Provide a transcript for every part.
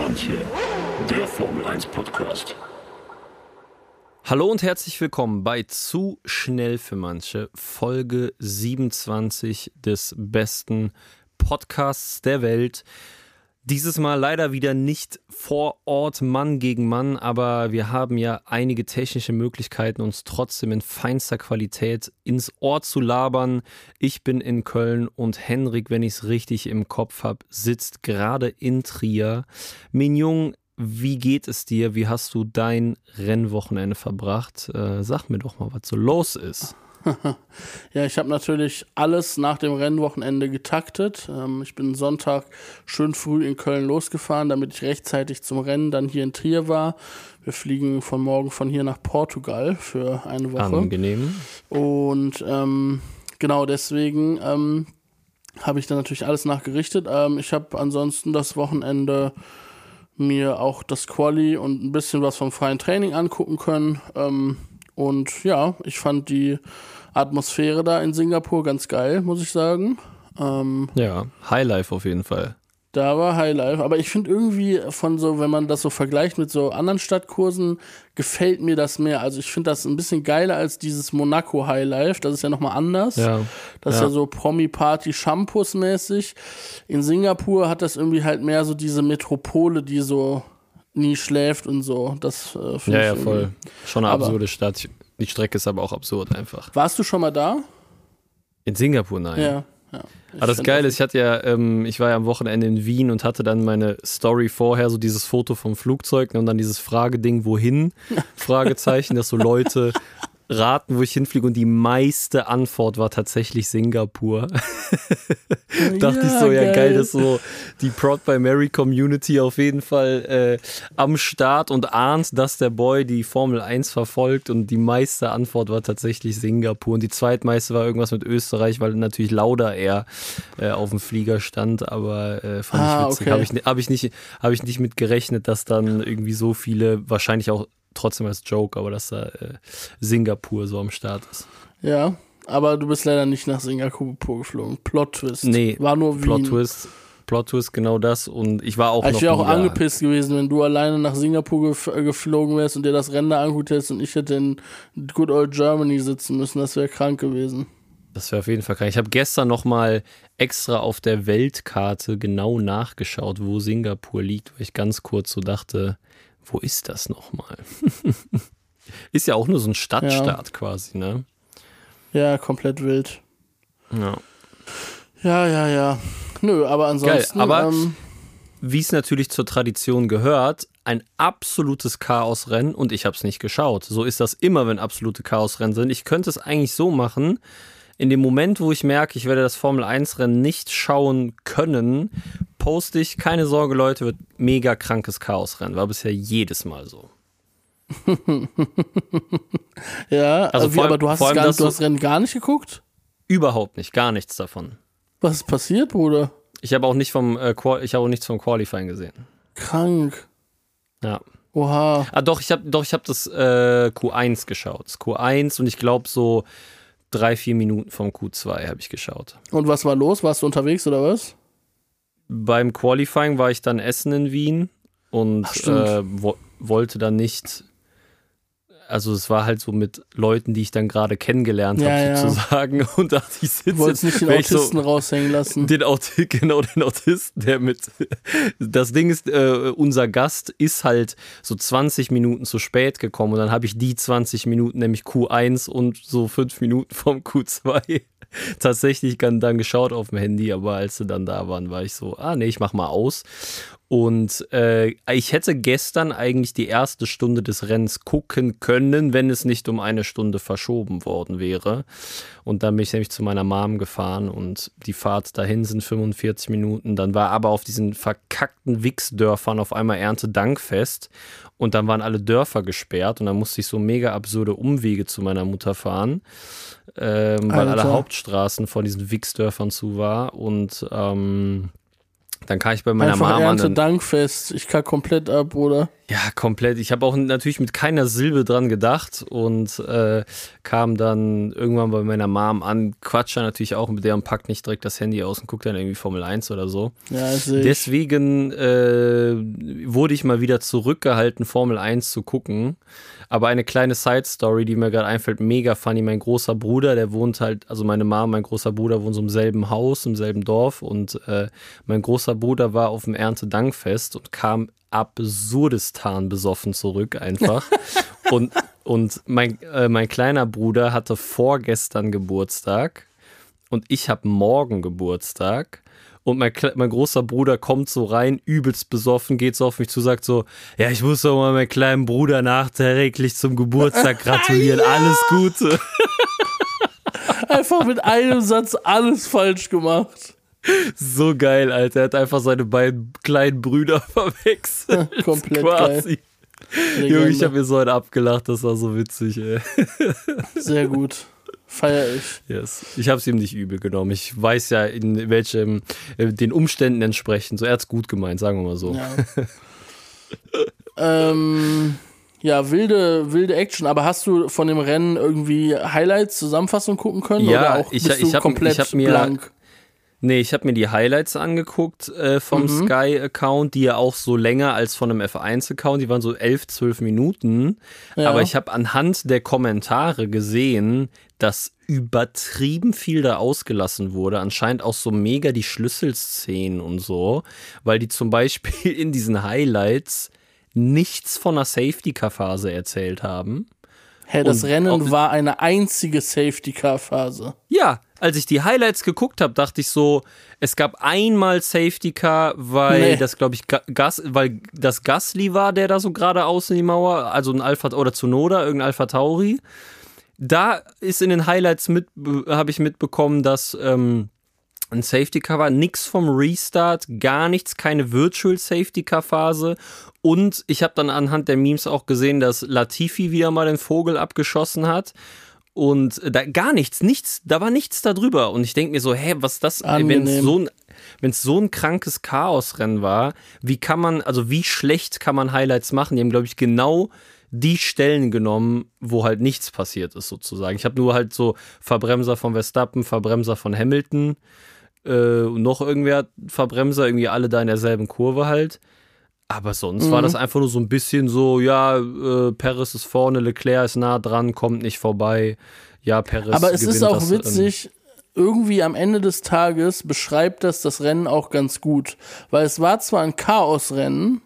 manche, der Formel 1 Podcast. Hallo und herzlich willkommen bei Zu schnell für manche, Folge 27 des besten Podcasts der Welt. Dieses Mal leider wieder nicht vor Ort Mann gegen Mann, aber wir haben ja einige technische Möglichkeiten, uns trotzdem in feinster Qualität ins Ohr zu labern. Ich bin in Köln und Henrik, wenn ich es richtig im Kopf habe, sitzt gerade in Trier. Mignon, wie geht es dir? Wie hast du dein Rennwochenende verbracht? Äh, sag mir doch mal, was so los ist. ja, ich habe natürlich alles nach dem Rennwochenende getaktet. Ähm, ich bin Sonntag schön früh in Köln losgefahren, damit ich rechtzeitig zum Rennen dann hier in Trier war. Wir fliegen von morgen von hier nach Portugal für eine Woche. Angenehm. Und ähm, genau deswegen ähm, habe ich dann natürlich alles nachgerichtet. Ähm, ich habe ansonsten das Wochenende mir auch das Quali und ein bisschen was vom freien Training angucken können. Ähm, und ja, ich fand die Atmosphäre da in Singapur ganz geil, muss ich sagen. Ähm, ja, Highlife auf jeden Fall. Da war Highlife. Aber ich finde irgendwie von so, wenn man das so vergleicht mit so anderen Stadtkursen, gefällt mir das mehr. Also ich finde das ein bisschen geiler als dieses Monaco Highlife. Das ist ja nochmal anders. Ja. Das ist ja so Promi-Party Shampoos mäßig. In Singapur hat das irgendwie halt mehr so diese Metropole, die so nie schläft und so. Das äh, finde ja, ich. Ja, voll. Schon eine absurde Stadt. Die Strecke ist aber auch absurd einfach. Warst du schon mal da? In Singapur, nein. Ja. Ja, aber das Geile ist, ich hatte ja, ähm, ich war ja am Wochenende in Wien und hatte dann meine Story vorher, so dieses Foto vom Flugzeug und dann dieses Frageding, wohin? Fragezeichen, dass so Leute raten, wo ich hinfliege und die meiste Antwort war tatsächlich Singapur. Dachte ja, ich so, ja geil. geil, dass so die Prod by Mary Community auf jeden Fall äh, am Start und ahnt, dass der Boy die Formel 1 verfolgt und die meiste Antwort war tatsächlich Singapur und die zweitmeiste war irgendwas mit Österreich, weil natürlich Lauda eher äh, auf dem Flieger stand, aber äh, fand ah, ich witzig. Okay. Habe ich, hab ich, nicht, hab ich nicht mit gerechnet, dass dann irgendwie so viele, wahrscheinlich auch trotzdem als Joke, aber dass da äh, Singapur so am Start ist. Ja, aber du bist leider nicht nach Singapur geflogen. Plot Twist. Nee, war nur Wien. Plot Twist. Plot Twist, genau das. Und ich war auch also noch Ich wäre auch angepisst gewesen, wenn du alleine nach Singapur gef äh, geflogen wärst und dir das Rennen angeguckt hättest und ich hätte in Good Old Germany sitzen müssen. Das wäre krank gewesen. Das wäre auf jeden Fall krank. Ich habe gestern noch mal extra auf der Weltkarte genau nachgeschaut, wo Singapur liegt, weil ich ganz kurz so dachte, wo ist das nochmal? ist ja auch nur so ein Stadtstaat ja. quasi, ne? Ja, komplett wild. Ja. Ja, ja, ja. Nö, aber ansonsten. Geil, aber ähm, wie es natürlich zur Tradition gehört, ein absolutes Chaosrennen und ich habe es nicht geschaut. So ist das immer, wenn absolute Chaosrennen sind. Ich könnte es eigentlich so machen, in dem Moment, wo ich merke, ich werde das Formel 1 Rennen nicht schauen können, poste ich, keine Sorge Leute, wird mega krankes Chaosrennen. War bisher jedes Mal so. ja, also wie, allem, aber du hast, allem, gar, du hast Rennen gar nicht geguckt? Überhaupt nicht, gar nichts davon. Was ist passiert, Bruder? Ich habe auch nicht vom äh, ich habe auch nichts vom Qualifying gesehen. Krank. Ja. Oha. Ah, doch, ich habe doch, ich habe das äh, Q1 geschaut. Das Q1 und ich glaube so drei, vier Minuten vom Q2 habe ich geschaut. Und was war los? Warst du unterwegs oder was? Beim Qualifying war ich dann essen in Wien und Ach, äh, wo, wollte dann nicht also es war halt so mit Leuten, die ich dann gerade kennengelernt ja, habe, sozusagen. Ja. Und da ich sitze. Du wolltest nicht den Autisten so, raushängen lassen. Den Aut genau, den Autisten, der mit. Das Ding ist, äh, unser Gast ist halt so 20 Minuten zu spät gekommen. Und dann habe ich die 20 Minuten, nämlich Q1 und so 5 Minuten vom Q2 tatsächlich dann geschaut auf dem Handy. Aber als sie dann da waren, war ich so, ah nee, ich mach mal aus. Und äh, ich hätte gestern eigentlich die erste Stunde des Rennens gucken können, wenn es nicht um eine Stunde verschoben worden wäre. Und dann bin ich nämlich zu meiner Mom gefahren und die Fahrt dahin sind 45 Minuten. Dann war aber auf diesen verkackten Wichsdörfern auf einmal Erntedankfest und dann waren alle Dörfer gesperrt und dann musste ich so mega absurde Umwege zu meiner Mutter fahren, ähm, weil alle Hauptstraßen von diesen Wichsdörfern zu war und ähm, Dann kam ich bei meiner Einfach Mama. Ernte Dankfest. Ich kann komplett ab, oder? ja, komplett. Ich habe auch natürlich mit keiner Silbe dran gedacht und äh, kam dann irgendwann bei meiner Mom an, quatscht dann natürlich auch mit der und packt nicht direkt das Handy aus und guckt dann irgendwie Formel 1 oder so. Ja, ich. Deswegen äh, wurde ich mal wieder zurückgehalten, Formel 1 zu gucken. Aber eine kleine Side-Story, die mir gerade einfällt, mega funny. Mein großer Bruder, der wohnt halt, also meine Mama, mein großer Bruder wohnen so im selben Haus, im selben Dorf. Und äh, mein großer Bruder war auf dem Erntedankfest und kam absurdistan besoffen zurück einfach. und und mein, äh, mein kleiner Bruder hatte vorgestern Geburtstag und ich habe morgen Geburtstag. Und mein, mein großer Bruder kommt so rein, übelst besoffen, geht so auf mich zu, sagt so, ja, ich muss doch mal meinem kleinen Bruder nachträglich zum Geburtstag gratulieren, alles Gute. Einfach mit einem Satz alles falsch gemacht. So geil, Alter. Er hat einfach seine beiden kleinen Brüder verwechselt. Komplett quasi. Junge, ich habe mir so einen abgelacht, das war so witzig, ey. Sehr gut. Feier ich. Yes. Ich habe es ihm nicht übel genommen. Ich weiß ja, in welchem, äh, den Umständen entsprechend. So, er hat's gut gemeint, sagen wir mal so. Ja. ähm, ja, wilde, wilde Action. Aber hast du von dem Rennen irgendwie Highlights, Zusammenfassung gucken können? Ja, oder auch ich- bist ich du hab- komplett ich hab mir- blank? Nee, ich habe mir die Highlights angeguckt äh, vom Mhm. Sky-Account, die ja auch so länger als von einem F1-Account, die waren so 11, 12 Minuten. Ja. Aber ich habe anhand der Kommentare gesehen, dass übertrieben viel da ausgelassen wurde. Anscheinend auch so mega die Schlüsselszenen und so, weil die zum Beispiel in diesen Highlights nichts von einer Safety-Car-Phase erzählt haben. Hä, das und Rennen war eine einzige Safety-Car-Phase. Ja, als ich die Highlights geguckt habe, dachte ich so, es gab einmal Safety Car, weil Nee. das glaube ich Ga- Gas, weil das Gasly war, der da so geradeaus in die Mauer, also ein Alpha oder Zunoda, irgendein Alpha Tauri. Da ist in den Highlights mit habe ich mitbekommen, dass ähm, ein Safety Car war, nix vom Restart, gar nichts, keine Virtual Safety Car Phase. Und ich habe dann anhand der Memes auch gesehen, dass Latifi wieder mal den Vogel abgeschossen hat. Und da gar nichts, nichts, da war nichts da drüber. Und ich denke mir so, hä, was das, wenn so ein wenn es so ein krankes Chaosrennen war, wie kann man, also wie schlecht kann man Highlights machen? Die haben, glaube ich, genau die Stellen genommen, wo halt nichts passiert ist, sozusagen. Ich habe nur halt so Verbremser von Verstappen, Verbremser von Hamilton, äh, und noch irgendwer Verbremser, irgendwie alle da in derselben Kurve halt. Aber sonst war das einfach nur so ein bisschen so, ja, äh, Perez ist vorne, Leclerc ist nah dran, kommt nicht vorbei. Ja, Perez Aber es ist auch das, ähm, witzig, irgendwie am Ende des Tages beschreibt das das Rennen auch ganz gut. Weil es war zwar ein Chaosrennen,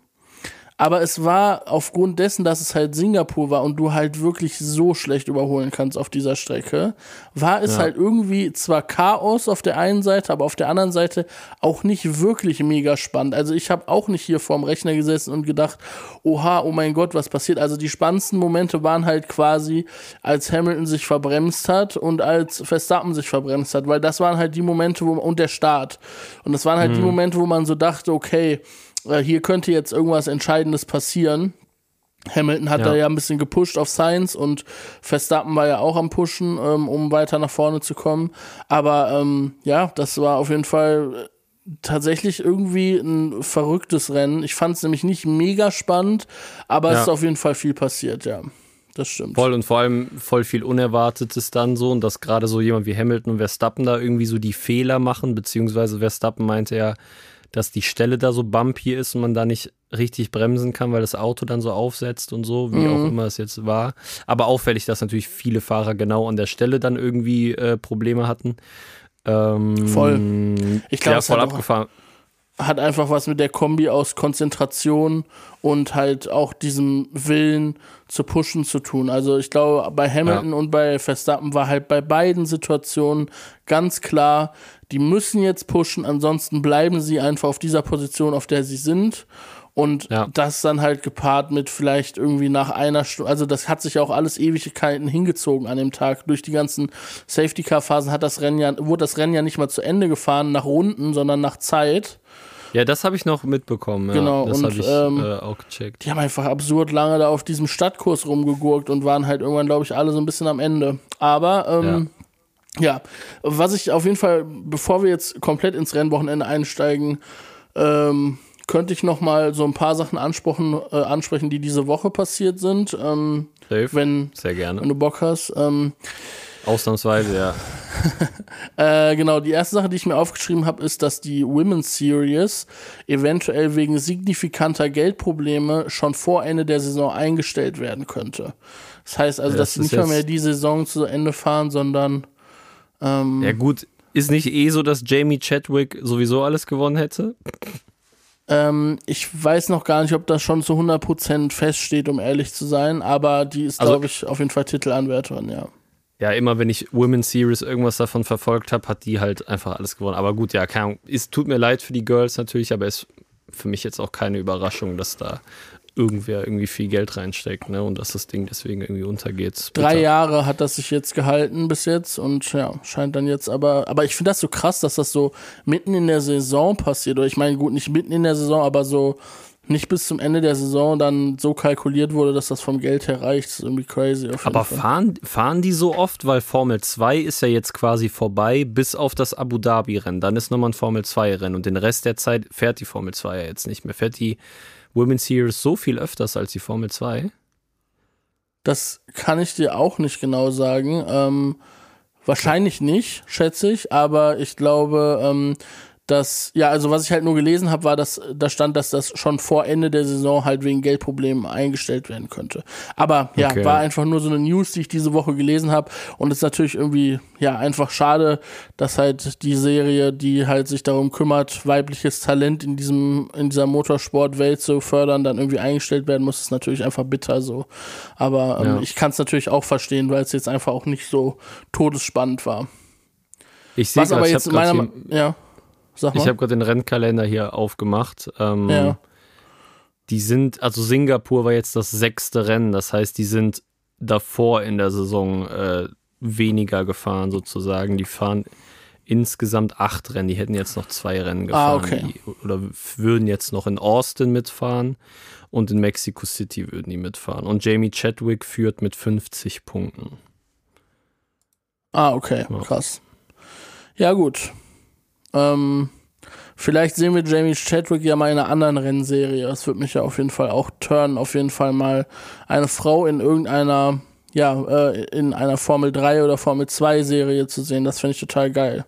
aber es war aufgrund dessen, dass es halt Singapur war und du halt wirklich so schlecht überholen kannst auf dieser Strecke, war es Ja. halt irgendwie zwar Chaos auf der einen Seite, aber auf der anderen Seite auch nicht wirklich mega spannend. Also ich habe auch nicht hier vorm Rechner gesessen und gedacht, oha, oh mein Gott, was passiert? Also die spannendsten Momente waren halt quasi, als Hamilton sich verbremst hat und als Verstappen sich verbremst hat, weil das waren halt die Momente, wo und der Start. Und das waren halt die Momente, wo man so dachte, okay, äh, hier könnte jetzt irgendwas Entscheidendes passieren. Hamilton hat Ja. da ja ein bisschen gepusht auf Science und Verstappen war ja auch am Pushen, ähm, um weiter nach vorne zu kommen. Aber ähm, ja, das war auf jeden Fall äh, tatsächlich irgendwie ein verrücktes Rennen. Ich fand es nämlich nicht mega spannend, aber es Ja. ist auf jeden Fall viel passiert, ja. Das stimmt. Voll und vor allem voll viel Unerwartetes dann so und dass gerade so jemand wie Hamilton und Verstappen da irgendwie so die Fehler machen, beziehungsweise Verstappen meinte ja, dass die Stelle da so bumpy ist und man da nicht richtig bremsen kann, weil das Auto dann so aufsetzt und so, wie auch immer es jetzt war. Aber auffällig, dass natürlich viele Fahrer genau an der Stelle dann irgendwie äh, Probleme hatten. Ähm, Voll. Ich glaub, ja, voll hat auch- abgefahren. hat einfach was mit der Kombi aus Konzentration und halt auch diesem Willen zu pushen zu tun. Also ich glaube, bei Hamilton und bei Verstappen war halt bei beiden Situationen ganz klar, die müssen jetzt pushen, ansonsten bleiben sie einfach auf dieser Position, auf der sie sind. Und Ja. das dann halt gepaart mit vielleicht irgendwie nach einer Stunde, also das hat sich auch alles Ewigkeiten hingezogen an dem Tag. Durch die ganzen Safety-Car-Phasen hat das Rennen ja, wurde das Rennen ja nicht mal zu Ende gefahren nach Runden, sondern nach Zeit. Ja, das habe ich noch mitbekommen. Ja. Genau, das und, habe ich ähm, äh, auch gecheckt. Die haben einfach absurd lange da auf diesem Stadtkurs rumgegurkt und waren halt irgendwann, glaube ich, alle so ein bisschen am Ende. Aber ähm, ja. Was ich auf jeden Fall, bevor wir jetzt komplett ins Rennwochenende einsteigen, ähm, könnte ich noch mal so ein paar Sachen ansprechen, äh, ansprechen die diese Woche passiert sind. Ähm, Safe. wenn, Sehr gerne. wenn du Bock hast. Ähm, Ausnahmsweise, ja. Äh, genau, die erste Sache, die ich mir aufgeschrieben habe, ist, dass die Women's Series eventuell wegen signifikanter Geldprobleme schon vor Ende der Saison eingestellt werden könnte. Das heißt also, Ja, dass das sie nicht mal mehr die Saison zu Ende fahren, sondern ähm, Ja, gut. Ist nicht eh so, dass Jamie Chadwick sowieso alles gewonnen hätte? ähm, ich weiß noch gar nicht, ob das schon zu 100% feststeht, um ehrlich zu sein, aber die ist, Also- glaube ich, auf jeden Fall Titelanwärterin, ja. Ja, immer wenn ich Women's Series irgendwas davon verfolgt habe, hat die halt einfach alles gewonnen. Aber gut, ja, keine Ahnung. Es tut mir leid für die Girls natürlich, aber es ist für mich jetzt auch keine Überraschung, dass da irgendwer irgendwie viel Geld reinsteckt, ne? Und dass das Ding deswegen irgendwie untergeht. Drei Bitter. Jahre hat das sich jetzt gehalten bis jetzt und ja, scheint dann jetzt aber, aber ich finde das so krass, dass das so mitten in der Saison passiert. Oder ich meine, gut, nicht mitten in der Saison, aber so nicht bis zum Ende der Saison dann so kalkuliert wurde, dass das vom Geld her reicht. Das ist irgendwie crazy. Aber Fall. fahren, fahren die so oft? Weil Formel 2 ist ja jetzt quasi vorbei, bis auf das Abu Dhabi-Rennen. Dann ist nochmal ein Formel 2-Rennen und den Rest der Zeit fährt die Formel 2 ja jetzt nicht mehr. Fährt die Women's Series so viel öfters als die Formel 2? Das kann ich dir auch nicht genau sagen. Ähm, wahrscheinlich nicht, schätze ich, aber ich glaube, ähm, dass, ja, also was ich halt nur gelesen habe, war, dass da stand, dass das schon vor Ende der Saison halt wegen Geldproblemen eingestellt werden könnte. Aber ja, Okay. war einfach nur so eine News, die ich diese Woche gelesen habe. Und es ist natürlich irgendwie, ja, einfach schade, dass halt die Serie, die halt sich darum kümmert, weibliches Talent in diesem, in dieser Motorsportwelt zu fördern, dann irgendwie eingestellt werden muss, ist natürlich einfach bitter so. Aber ähm, Ja. ich kann es natürlich auch verstehen, weil es jetzt einfach auch nicht so todesspannend war. Ich sehe Was aber jetzt meiner, ja, sag mal. ich hab grad den Rennkalender hier aufgemacht. Ähm, Ja. Die sind, also Singapur war jetzt das sechste Rennen, das heißt, die sind davor in der Saison äh, weniger gefahren sozusagen. Die fahren insgesamt acht Rennen, die hätten jetzt noch zwei Rennen Ah, gefahren. okay. Die, oder würden jetzt noch in Austin mitfahren und in Mexico City würden die mitfahren. Und Jamie Chadwick führt mit 50 Punkten. Ah, okay, Ja. krass. Ja, gut. Ähm, vielleicht sehen wir Jamie Chadwick ja mal in einer anderen Rennserie. Das würde mich ja auf jeden Fall auch turnen, auf jeden Fall mal eine Frau in irgendeiner, ja, äh, in einer Formel 3 oder Formel 2 Serie zu sehen. Das finde ich total geil.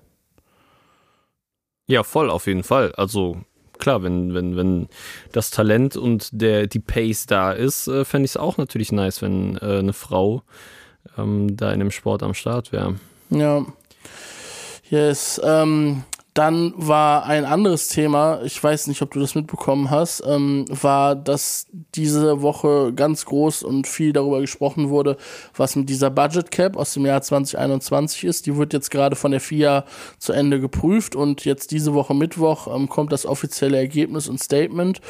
Ja, voll, auf jeden Fall. Also klar, wenn, wenn, wenn das Talent und der, die Pace da ist, äh, fände ich es auch natürlich nice, wenn äh, eine Frau ähm, da in dem Sport am Start wäre. Ja. Yes. Ähm, dann war ein anderes Thema, ich weiß nicht, ob du das mitbekommen hast, ähm, war, dass diese Woche ganz groß und viel darüber gesprochen wurde, was mit dieser Budget Cap aus dem Jahr 2021 ist. Die wird jetzt gerade von der FIA zu Ende geprüft und jetzt diese Woche Mittwoch ähm, kommt das offizielle Ergebnis und Statement.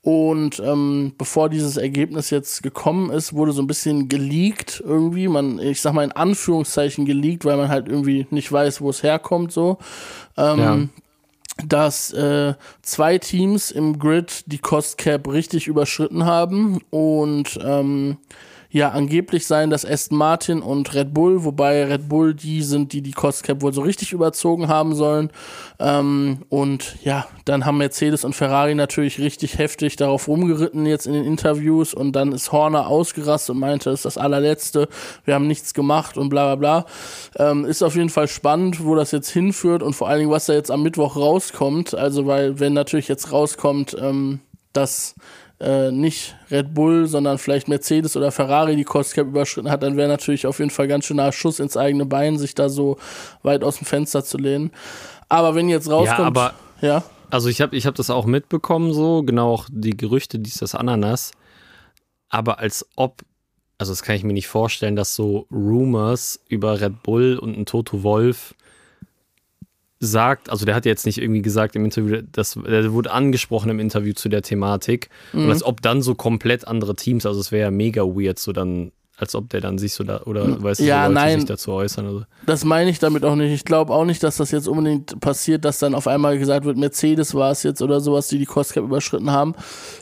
Und ähm, bevor dieses Ergebnis jetzt gekommen ist, wurde so ein bisschen geleakt irgendwie. Man, ich sag mal in Anführungszeichen geleakt, weil man halt irgendwie nicht weiß, wo es herkommt so. Ähm, Ja. Dass äh, zwei Teams im Grid die Cost Cap richtig überschritten haben und ähm, ja, angeblich seien das Aston Martin und Red Bull, wobei Red Bull die sind, die die Cost Cap wohl so richtig überzogen haben sollen. Ähm, und ja, dann haben Mercedes und Ferrari natürlich richtig heftig darauf rumgeritten jetzt in den Interviews und dann ist Horner ausgerastet und meinte, es ist das allerletzte, wir haben nichts gemacht und bla bla bla. Ähm, ist auf jeden Fall spannend, wo das jetzt hinführt und vor allen Dingen, was da jetzt am Mittwoch rauskommt. Also, weil wenn natürlich jetzt rauskommt, ähm, dass äh, nicht Red Bull, sondern vielleicht Mercedes oder Ferrari die Cost Cap überschritten hat, dann wäre natürlich auf jeden Fall ganz schöner Schuss ins eigene Bein, sich da so weit aus dem Fenster zu lehnen. Aber wenn jetzt rauskommt, Ja, ja, also ich habe ich hab das auch mitbekommen, so genau auch die Gerüchte, dies, das Ananas. Aber als ob, also das kann ich mir nicht vorstellen, dass so Rumors über Red Bull und ein Toto Wolf sagt, also der hat jetzt nicht irgendwie gesagt im Interview, das, der wurde angesprochen im Interview zu der Thematik. Und als ob dann so komplett andere Teams, also es wäre ja mega weird, so dann als ob der dann sich so da, oder weißt du, Ja, so Leute sich dazu äußern. Also. Das meine ich damit auch nicht. Ich glaube auch nicht, dass das jetzt unbedingt passiert, dass dann auf einmal gesagt wird, Mercedes war es jetzt oder sowas, die die Cost Cap überschritten haben.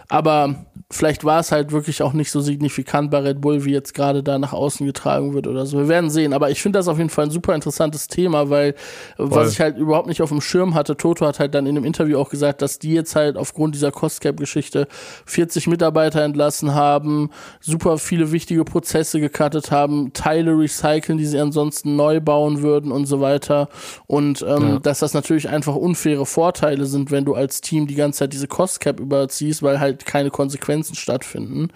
Aber vielleicht war es halt wirklich auch nicht so signifikant bei Red Bull, wie jetzt gerade da nach außen getragen wird oder so. Wir werden sehen. Aber ich finde das auf jeden Fall ein super interessantes Thema, weil äh, was ich halt überhaupt nicht auf dem Schirm hatte, Toto hat halt dann in dem Interview auch gesagt, dass die jetzt halt aufgrund dieser Cost Cap Geschichte 40 Mitarbeiter entlassen haben, super viele wichtige Prozesse gecuttet haben, Teile recyceln, die sie ansonsten neu bauen würden und so weiter. Und ähm, Ja. dass das natürlich einfach unfaire Vorteile sind, wenn du als Team die ganze Zeit diese Cost Cap überziehst, weil halt keine Konsequenzen stattfinden.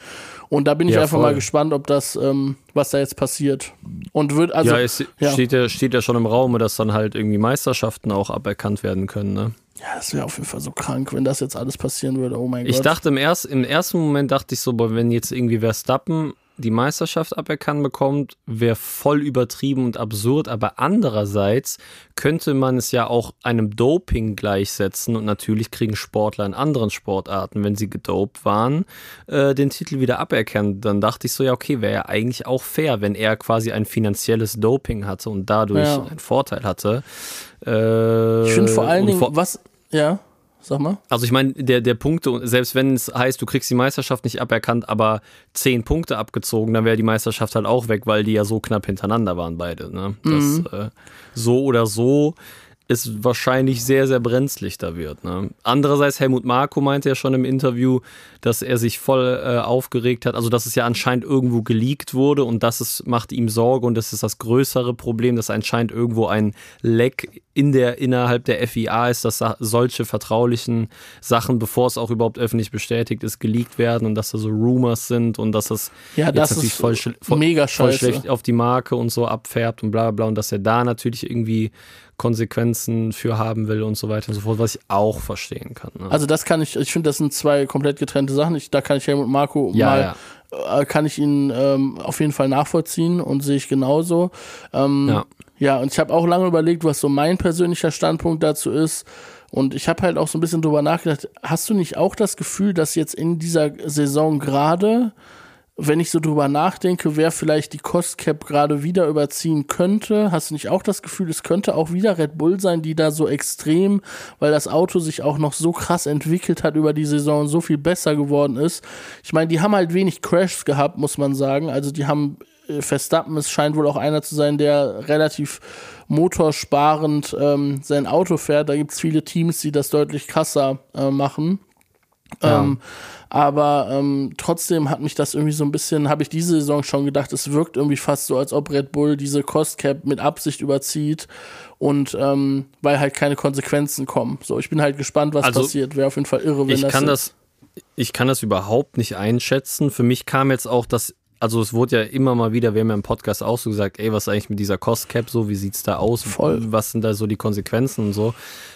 Und da bin ich Ja, einfach voll. mal gespannt, ob das, ähm, was da jetzt passiert. Und wird also. ja, es ja. Steht, ja, steht ja schon im Raum, dass dann halt irgendwie Meisterschaften auch aberkannt werden können. Ne? Ja, das wäre auf jeden Fall so krank, wenn das jetzt alles passieren würde. Oh mein Ich Gott. dachte im, erst, im ersten Moment, dachte ich so, boah, wenn jetzt irgendwie Verstappen die Meisterschaft aberkannt bekommt, wäre voll übertrieben und absurd. Aber andererseits könnte man es ja auch einem Doping gleichsetzen und natürlich kriegen Sportler in anderen Sportarten, wenn sie gedopt waren, äh, den Titel wieder aberkannt. Dann dachte ich so, ja, okay, wäre ja eigentlich auch fair, wenn er quasi ein finanzielles Doping hatte und dadurch Ja. einen Vorteil hatte. Äh, ich finde vor allen Dingen, vor- was. Ja, sag mal. also ich meine, der, der Punkte, selbst wenn es heißt, du kriegst die Meisterschaft nicht aberkannt, aber zehn Punkte abgezogen, dann wäre die Meisterschaft halt auch weg, weil die ja so knapp hintereinander waren beide. Ne? Das, äh, so oder so ist wahrscheinlich sehr, sehr brenzlig da wird. Ne? Andererseits, Helmut Marko meinte ja schon im Interview, dass er sich voll äh, aufgeregt hat, also dass es ja anscheinend irgendwo geleakt wurde und das ist, macht ihm Sorge und das ist das größere Problem, dass anscheinend irgendwo ein Leck in der, innerhalb der FIA ist, dass solche vertraulichen Sachen, bevor es auch überhaupt öffentlich bestätigt ist, geleakt werden und dass da so Rumors sind und dass das Ja, jetzt das natürlich voll, voll, mega voll schlecht auf die Marke und so abfärbt und bla bla bla und dass er da natürlich irgendwie Konsequenzen für haben will und so weiter und so fort, was ich auch verstehen kann. Ne? Also das kann ich, ich finde, das sind zwei komplett getrennte Sachen. Ich, da kann ich Helmut Marco Ja, mal, äh, kann ich ihn ähm, auf jeden Fall nachvollziehen und sehe ich genauso. Ähm, Ja. ja, und ich habe auch lange überlegt, was so mein persönlicher Standpunkt dazu ist. Und ich habe halt auch so ein bisschen drüber nachgedacht, hast du nicht auch das Gefühl, dass jetzt in dieser Saison gerade, wenn ich so drüber nachdenke, wer vielleicht die Cost Cap gerade wieder überziehen könnte, hast du nicht auch das Gefühl, es könnte auch wieder Red Bull sein, die da so extrem, weil das Auto sich auch noch so krass entwickelt hat über die Saison so viel besser geworden ist. Ich meine, die haben halt wenig Crashs gehabt, muss man sagen. Also die haben äh, Verstappen, es scheint wohl auch einer zu sein, der relativ motorsparend ähm, sein Auto fährt. Da gibt es viele Teams, die das deutlich krasser äh, machen. Ja. Ähm, aber ähm, trotzdem hat mich das irgendwie so ein bisschen, habe ich diese Saison schon gedacht, es wirkt irgendwie fast so, als ob Red Bull diese Cost Cap mit Absicht überzieht und ähm, weil halt keine Konsequenzen kommen. So, ich bin halt gespannt, was Also, passiert. Wäre auf jeden Fall irre, wenn ich das. kann das, ich kann das überhaupt nicht einschätzen. Für mich kam jetzt auch das, also es wurde ja immer mal wieder, wir haben ja im Podcast auch so gesagt, ey, was ist eigentlich mit dieser Cost Cap so, wie sieht's da aus? Voll. Was sind da so die Konsequenzen und so?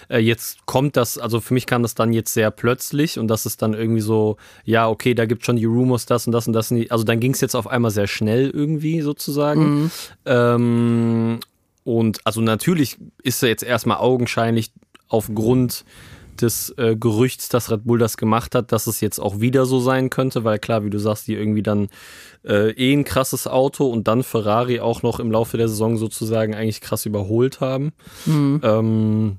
Äh, jetzt kommt das, also für mich kam das dann jetzt sehr plötzlich und das ist dann irgendwie so, ja, okay, da gibt schon die Rumors, das und das und das. Und die, also dann ging es jetzt auf einmal sehr schnell irgendwie sozusagen. Ähm, und also natürlich ist er jetzt erstmal augenscheinlich aufgrund des äh, Gerüchts, dass Red Bull das gemacht hat, dass es jetzt auch wieder so sein könnte, weil klar, wie du sagst, die irgendwie dann äh, eh ein krasses Auto und dann Ferrari auch noch im Laufe der Saison sozusagen eigentlich krass überholt haben. Ähm,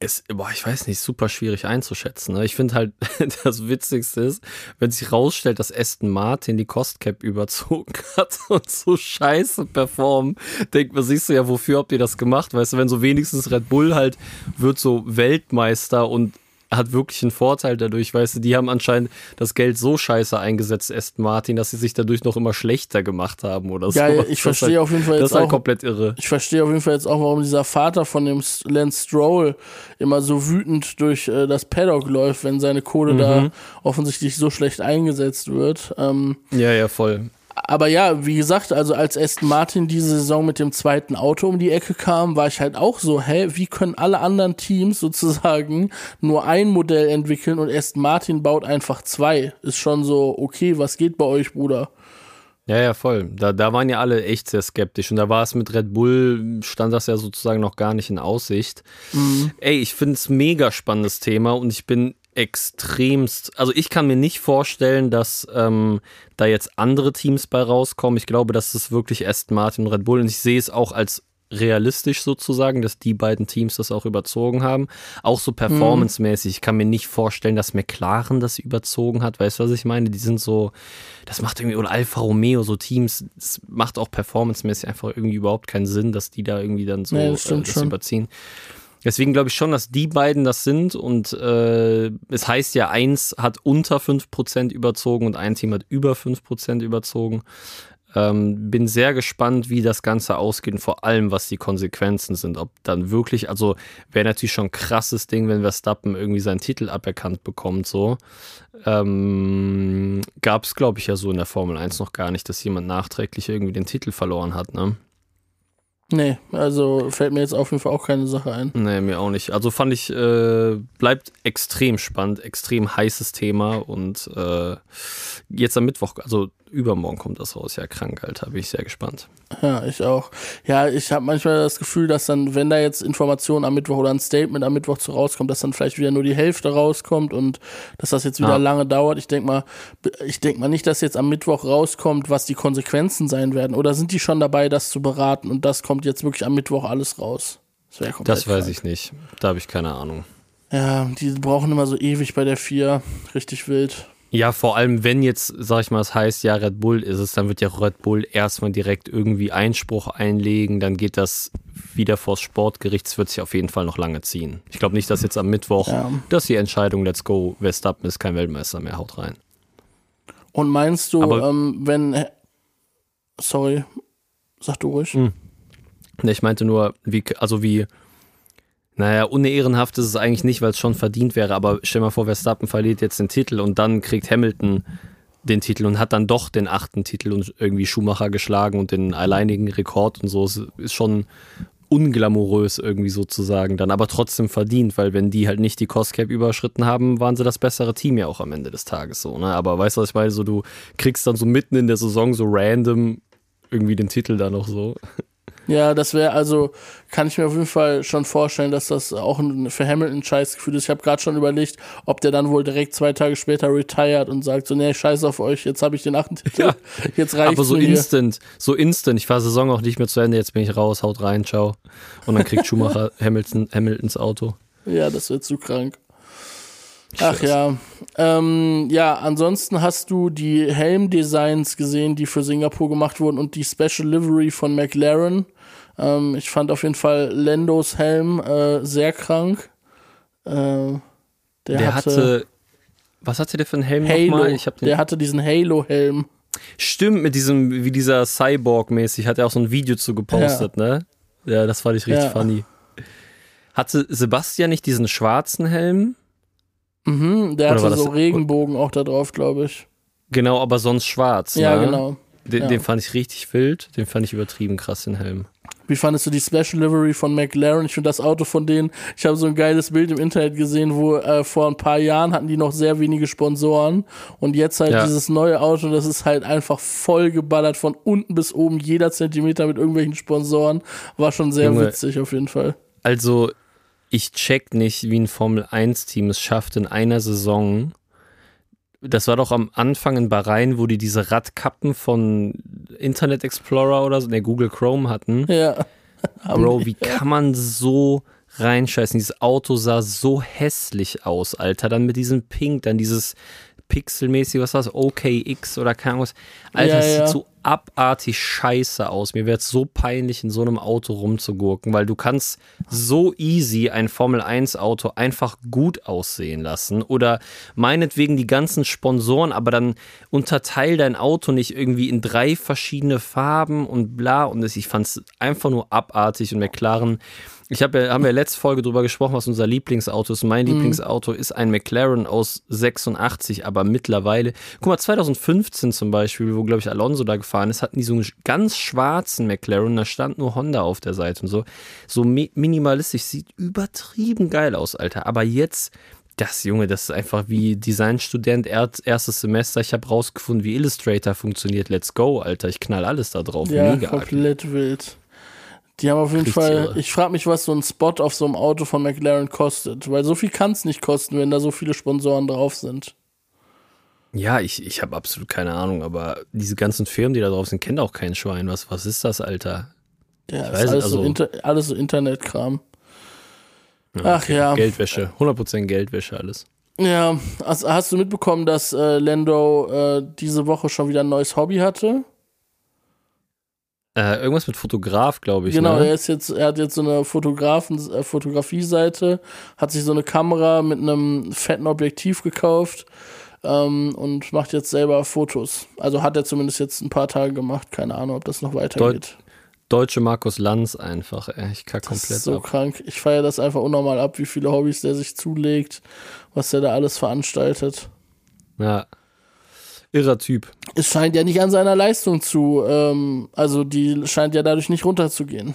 es, boah, ich weiß nicht, super schwierig einzuschätzen. Ne? Ich finde halt, das Witzigste ist, wenn sich rausstellt, dass Aston Martin die Cost Cap überzogen hat und so scheiße performen, denkt man sich so, ja, wofür habt ihr das gemacht? Weißt du, wenn so wenigstens Red Bull halt wird so Weltmeister und hat wirklich einen Vorteil dadurch, weißt du, die haben anscheinend das Geld so scheiße eingesetzt, Aston Martin, dass sie sich dadurch noch immer schlechter gemacht haben oder so. ja, Das ich verstehe halt, auf jeden Fall Das jetzt ist halt auch. komplett irre. Ich verstehe auf jeden Fall jetzt auch, warum dieser Vater von dem Lance Stroll immer so wütend durch äh, das Paddock läuft, wenn seine Kohle Mhm. da offensichtlich so schlecht eingesetzt wird. Ähm, Ja, ja, voll. Aber ja, wie gesagt, also als Aston Martin diese Saison mit dem zweiten Auto um die Ecke kam, war ich halt auch so, hä, wie können alle anderen Teams sozusagen nur ein Modell entwickeln und Aston Martin baut einfach zwei? Ist schon so, okay, was geht bei euch, Bruder? Ja, ja, voll. Da, da waren ja alle echt sehr skeptisch. Und da war es mit Red Bull, stand das ja sozusagen noch gar nicht in Aussicht. Ey, ich finde es mega spannendes Thema und ich bin extremst, also ich kann mir nicht vorstellen, dass ähm, da jetzt andere Teams bei rauskommen. Ich glaube, das ist wirklich Aston Martin und Red Bull und ich sehe es auch als realistisch sozusagen, dass die beiden Teams das auch überzogen haben. Auch so performancemäßig. Ich kann mir nicht vorstellen, dass McLaren das überzogen hat. Weißt du, was ich meine? Die sind so, das macht irgendwie, oder Alfa Romeo, so Teams, das macht auch performancemäßig einfach irgendwie überhaupt keinen Sinn, dass die da irgendwie dann so Nee, äh, das stimmt das überziehen. Deswegen glaube ich schon, dass die beiden das sind und äh, es heißt ja, eins hat unter 5% überzogen und ein Team hat über 5% überzogen. Ähm, bin sehr gespannt, wie das Ganze ausgeht und vor allem, was die Konsequenzen sind. Ob dann wirklich, also wäre natürlich schon ein krasses Ding, wenn Verstappen irgendwie seinen Titel aberkannt bekommt, so. Ähm, Gab es, glaube ich, ja so in der Formel 1 noch gar nicht, dass jemand nachträglich irgendwie den Titel verloren hat, ne? Nee, also fällt mir jetzt auf jeden Fall auch keine Sache ein. Nee, mir auch nicht. Also fand ich, äh, bleibt extrem spannend, extrem heißes Thema und äh, jetzt am Mittwoch, also übermorgen kommt das raus. Ja, krank, Alter, bin ich sehr gespannt. Ja, ich auch. Ja, ich habe manchmal das Gefühl, dass dann, wenn da jetzt Informationen am Mittwoch oder ein Statement am Mittwoch zu rauskommt, dass dann vielleicht wieder nur die Hälfte rauskommt und dass das jetzt wieder Ja. lange dauert. Ich denk mal, ich denk mal nicht, dass jetzt am Mittwoch rauskommt, was die Konsequenzen sein werden. Oder sind die schon dabei, das zu beraten und das kommt jetzt wirklich am Mittwoch alles raus? Das, Das weiß krank. ich nicht. Da habe ich keine Ahnung. Ja, die brauchen immer so ewig bei der 4. Richtig wild. Ja, vor allem, wenn jetzt, sag ich mal, es heißt, ja, Red Bull ist es, dann wird ja Red Bull erstmal direkt irgendwie Einspruch einlegen, dann geht das wieder vors Sportgericht. Es wird sich auf jeden Fall noch lange ziehen. Ich glaube nicht, dass jetzt am Mittwoch, Ja. dass die Entscheidung, let's go, Verstappen ist kein Weltmeister mehr, haut rein. Und meinst du, ähm, wenn. Sorry, sag du ruhig. Mhm. Ich meinte nur, wie, also wie, naja, unehrenhaft ist es eigentlich nicht, weil es schon verdient wäre, aber stell mal vor, Verstappen verliert jetzt den Titel und dann kriegt Hamilton den Titel und hat dann doch den achten Titel und irgendwie Schumacher geschlagen und den alleinigen Rekord und so. Es ist schon unglamourös irgendwie sozusagen dann, aber trotzdem verdient, weil wenn die halt nicht die Cost Cap überschritten haben, waren sie das bessere Team ja auch am Ende des Tages so, ne? Aber weißt du, was ich meine? So, du kriegst dann so mitten in der Saison so random irgendwie den Titel da noch so. Ja, das wäre also, kann ich mir auf jeden Fall schon vorstellen, dass das auch ein, für Hamilton ein Scheißgefühl ist. Ich habe gerade schon überlegt, ob der dann wohl direkt zwei Tage später retired und sagt so, nee, scheiß auf euch, jetzt habe ich den achten Titel, Ja. jetzt reicht's Aber so mir instant, so instant. Ich fahre Saison auch nicht mehr zu Ende, jetzt bin ich raus, haut rein, ciao. Und dann kriegt Schumacher Hamilton, Hamiltons Auto. Ja, das wird zu krank. Ach ja. Ähm, ja, ansonsten hast du die Helmdesigns gesehen, die für Singapur gemacht wurden und die Special Livery von McLaren. Ähm, ich fand auf jeden Fall Lendos Helm äh, sehr krank. Äh, der, Der, hatte, was hatte der für einen Helm Halo. nochmal? Ich hab den, der hatte diesen Halo-Helm. stimmt, mit diesem, wie dieser Cyborg-mäßig, hat er auch so ein Video zu gepostet, ne? Ja, das fand ich richtig Ja. funny. Hatte Sebastian nicht diesen schwarzen Helm? Mhm, der Oder hatte so Regenbogen auch da drauf, glaube ich. Genau, aber sonst schwarz. Ja, ne? genau. Den, Ja. den fand ich richtig wild. Den fand ich übertrieben krass, den Helm. Wie fandest du die Special Livery von McLaren? Ich finde das Auto von denen, ich habe so ein geiles Bild im Internet gesehen, wo äh, vor ein paar Jahren hatten die noch sehr wenige Sponsoren und jetzt halt Ja. dieses neue Auto, das ist halt einfach voll geballert von unten bis oben, jeder Zentimeter mit irgendwelchen Sponsoren. War schon sehr Junge. witzig auf jeden Fall. Also, ich check nicht, wie ein Formel-1-Team es schafft, in einer Saison. Das war doch am Anfang in Bahrain, wo die diese Radkappen von Internet Explorer oder so, ne, Google Chrome hatten. Ja. Bro, wie kann man so reinscheißen? Dieses Auto sah so hässlich aus, Alter. Dann mit diesem Pink, dann dieses pixelmäßig, was war das? OKX oder keine Ahnung. Alter, Ja, das ja. sieht so abartig scheiße aus. Mir wäre es so peinlich, in so einem Auto rumzugurken, weil du kannst so easy ein Formel-1-Auto einfach gut aussehen lassen. Oder meinetwegen die ganzen Sponsoren, aber dann unterteil dein Auto nicht irgendwie in drei verschiedene Farben und bla. Und ich fand es einfach nur abartig und McLaren. Ich habe ja, haben ja letzte Folge drüber gesprochen, was unser Lieblingsauto ist. Mein Lieblingsauto ist ein McLaren aus 86, aber mittlerweile, guck mal, 2015 zum Beispiel, wo, glaube ich, Alonso da gefahren ist, hatten die so einen ganz schwarzen McLaren, da stand nur Honda auf der Seite und so. So mi minimalistisch, sieht übertrieben geil aus, Alter. Aber jetzt, das, Junge, das ist einfach wie Designstudent, er- erstes Semester, ich habe rausgefunden, wie Illustrator funktioniert. Let's go, Alter. Ich knall alles da drauf. Ja, Mega. komplett wild. Die haben auf jeden Fall, ich frage mich, was so ein Spot auf so einem Auto von McLaren kostet, weil so viel kann es nicht kosten, wenn da so viele Sponsoren drauf sind. Ja, ich, ich habe absolut keine Ahnung, aber diese ganzen Firmen, die da drauf sind, kennen auch kein Schwein. Was, was ist das, Alter? Ja, ist weiß, alles, so also- Inter alles so Internetkram. Ach ja. Geldwäsche, 100% Geldwäsche alles. Ja, hast, hast du mitbekommen, dass äh, Lando äh, diese Woche schon wieder ein neues Hobby hatte? Äh, irgendwas mit Fotograf, glaube ich. genau, ne? er ist jetzt, er hat jetzt so eine Fotografen, äh, Fotografie-Seite, hat sich so eine Kamera mit einem fetten Objektiv gekauft ähm, und macht jetzt selber Fotos. Also hat er zumindest jetzt ein paar Tage gemacht. Keine Ahnung, ob das noch weitergeht. Deutsche Markus Lanz einfach, ey. Ich kack Das komplett ist so ab. krank. Ich feiere das einfach unnormal ab, wie viele Hobbys der sich zulegt, was der da alles veranstaltet. Ja. Irrer Typ. Es scheint ja nicht an seiner Leistung zu, ähm, also die scheint ja dadurch nicht runterzugehen.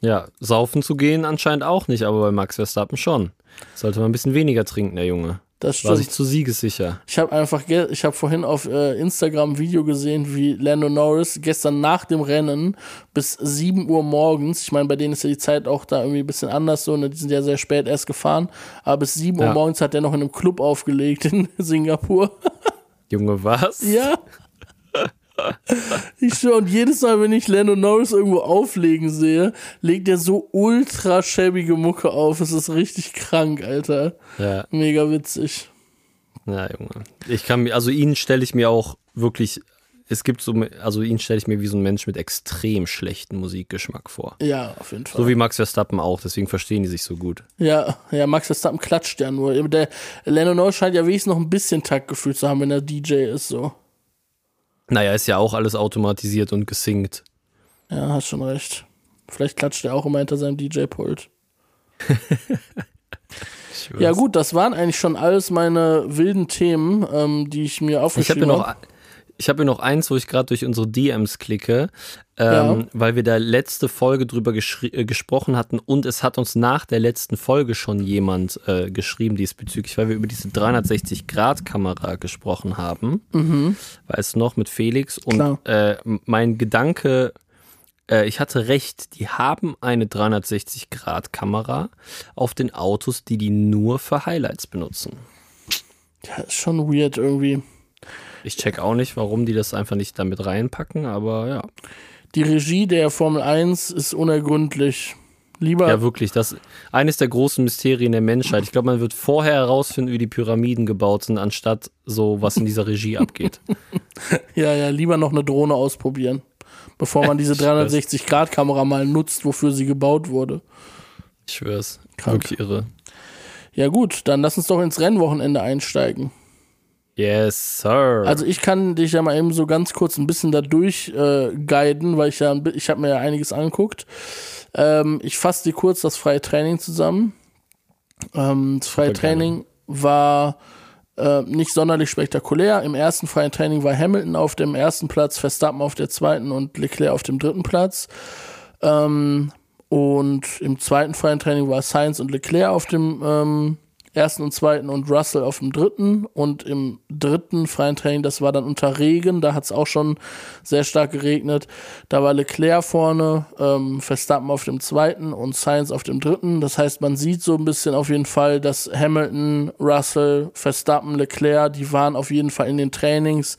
Ja, saufen zu gehen anscheinend auch nicht, aber bei Max Verstappen schon. Sollte man ein bisschen weniger trinken, der Junge. Das War sich stimmt. zu siegessicher. Ich habe einfach, ich habe vorhin auf äh, Instagram ein Video gesehen, wie Lando Norris gestern nach dem Rennen bis 7 Uhr morgens, ich meine, bei denen ist ja die Zeit auch da irgendwie ein bisschen anders so, ne? die sind ja sehr spät erst gefahren, aber bis 7 Uhr Ja. morgens hat er noch in einem Club aufgelegt in Singapur. Junge, was? Ja. Ich schwör, und jedes Mal, wenn ich Lando Norris irgendwo auflegen sehe, legt er so ultra schäbige Mucke auf. Es ist richtig krank, Alter. Ja, Mega witzig. ja, Junge. Ich kann mir, also ihn stelle ich mir auch wirklich, es gibt so, also ihn stelle ich mir wie so ein Mensch mit extrem schlechten Musikgeschmack vor. Ja, auf jeden Fall. So wie Max Verstappen auch, deswegen verstehen die sich so gut. ja, ja, Max Verstappen klatscht ja nur. Der Lando Norris scheint ja wenigstens noch ein bisschen Taktgefühl zu haben, wenn er DJ ist, so. Naja, ist ja auch alles automatisiert und gesinkt. Ja, hast schon recht. Vielleicht klatscht er auch immer hinter seinem DJ-Pult. Ich. Ja, gut, das waren eigentlich schon alles meine wilden Themen, ähm, die ich mir Ich habe aufgeschrieben hier habe. noch, ich habe hier noch eins, wo ich gerade durch unsere DMs klicke, ähm, weil wir da letzte Folge drüber äh, gesprochen hatten und es hat uns nach der letzten Folge schon jemand äh, geschrieben diesbezüglich, weil wir über diese 360-Grad-Kamera gesprochen haben. Weißt du noch, mit Felix. Und äh, mein Gedanke, äh, ich hatte recht, die haben eine 360-Grad-Kamera auf den Autos, die die nur für Highlights benutzen. Ja, ist schon weird irgendwie. Ich check auch nicht, warum die das einfach nicht damit reinpacken, aber ja. Die Regie der Formel 1 ist unergründlich. Lieber, Ja, wirklich. Das eines der großen Mysterien der Menschheit. Ich glaube, man wird vorher herausfinden, wie die Pyramiden gebaut sind, anstatt so, was in dieser Regie abgeht. ja, ja, lieber noch eine Drohne ausprobieren, bevor man diese Ich weiß. 360-Grad-Kamera mal nutzt, wofür sie gebaut wurde. Ich schwör's. Krank. Wirklich irre. Ja, gut, dann lass uns doch ins Rennwochenende einsteigen. Yes, sir. Also ich kann dich ja mal eben so ganz kurz ein bisschen da durch äh, guiden, weil ich ja, ich habe mir ja einiges angeguckt. Ähm, ich fasse dir kurz das freie Training zusammen. Ähm, das freie. Training war äh, nicht sonderlich spektakulär. Im ersten freien Training war Hamilton auf dem ersten Platz, Verstappen auf der zweiten und Leclerc auf dem dritten Platz. Ähm, und im zweiten freien Training war Sainz und Leclerc auf dem ähm, ersten und zweiten und Russell auf dem dritten. Und im dritten freien Training, das war dann unter Regen, da hat es auch schon sehr stark geregnet. Da war Leclerc vorne, ähm, Verstappen auf dem zweiten und Sainz auf dem dritten. Das heißt, man sieht so ein bisschen auf jeden Fall, dass Hamilton, Russell, Verstappen, Leclerc, die waren auf jeden Fall in den Trainings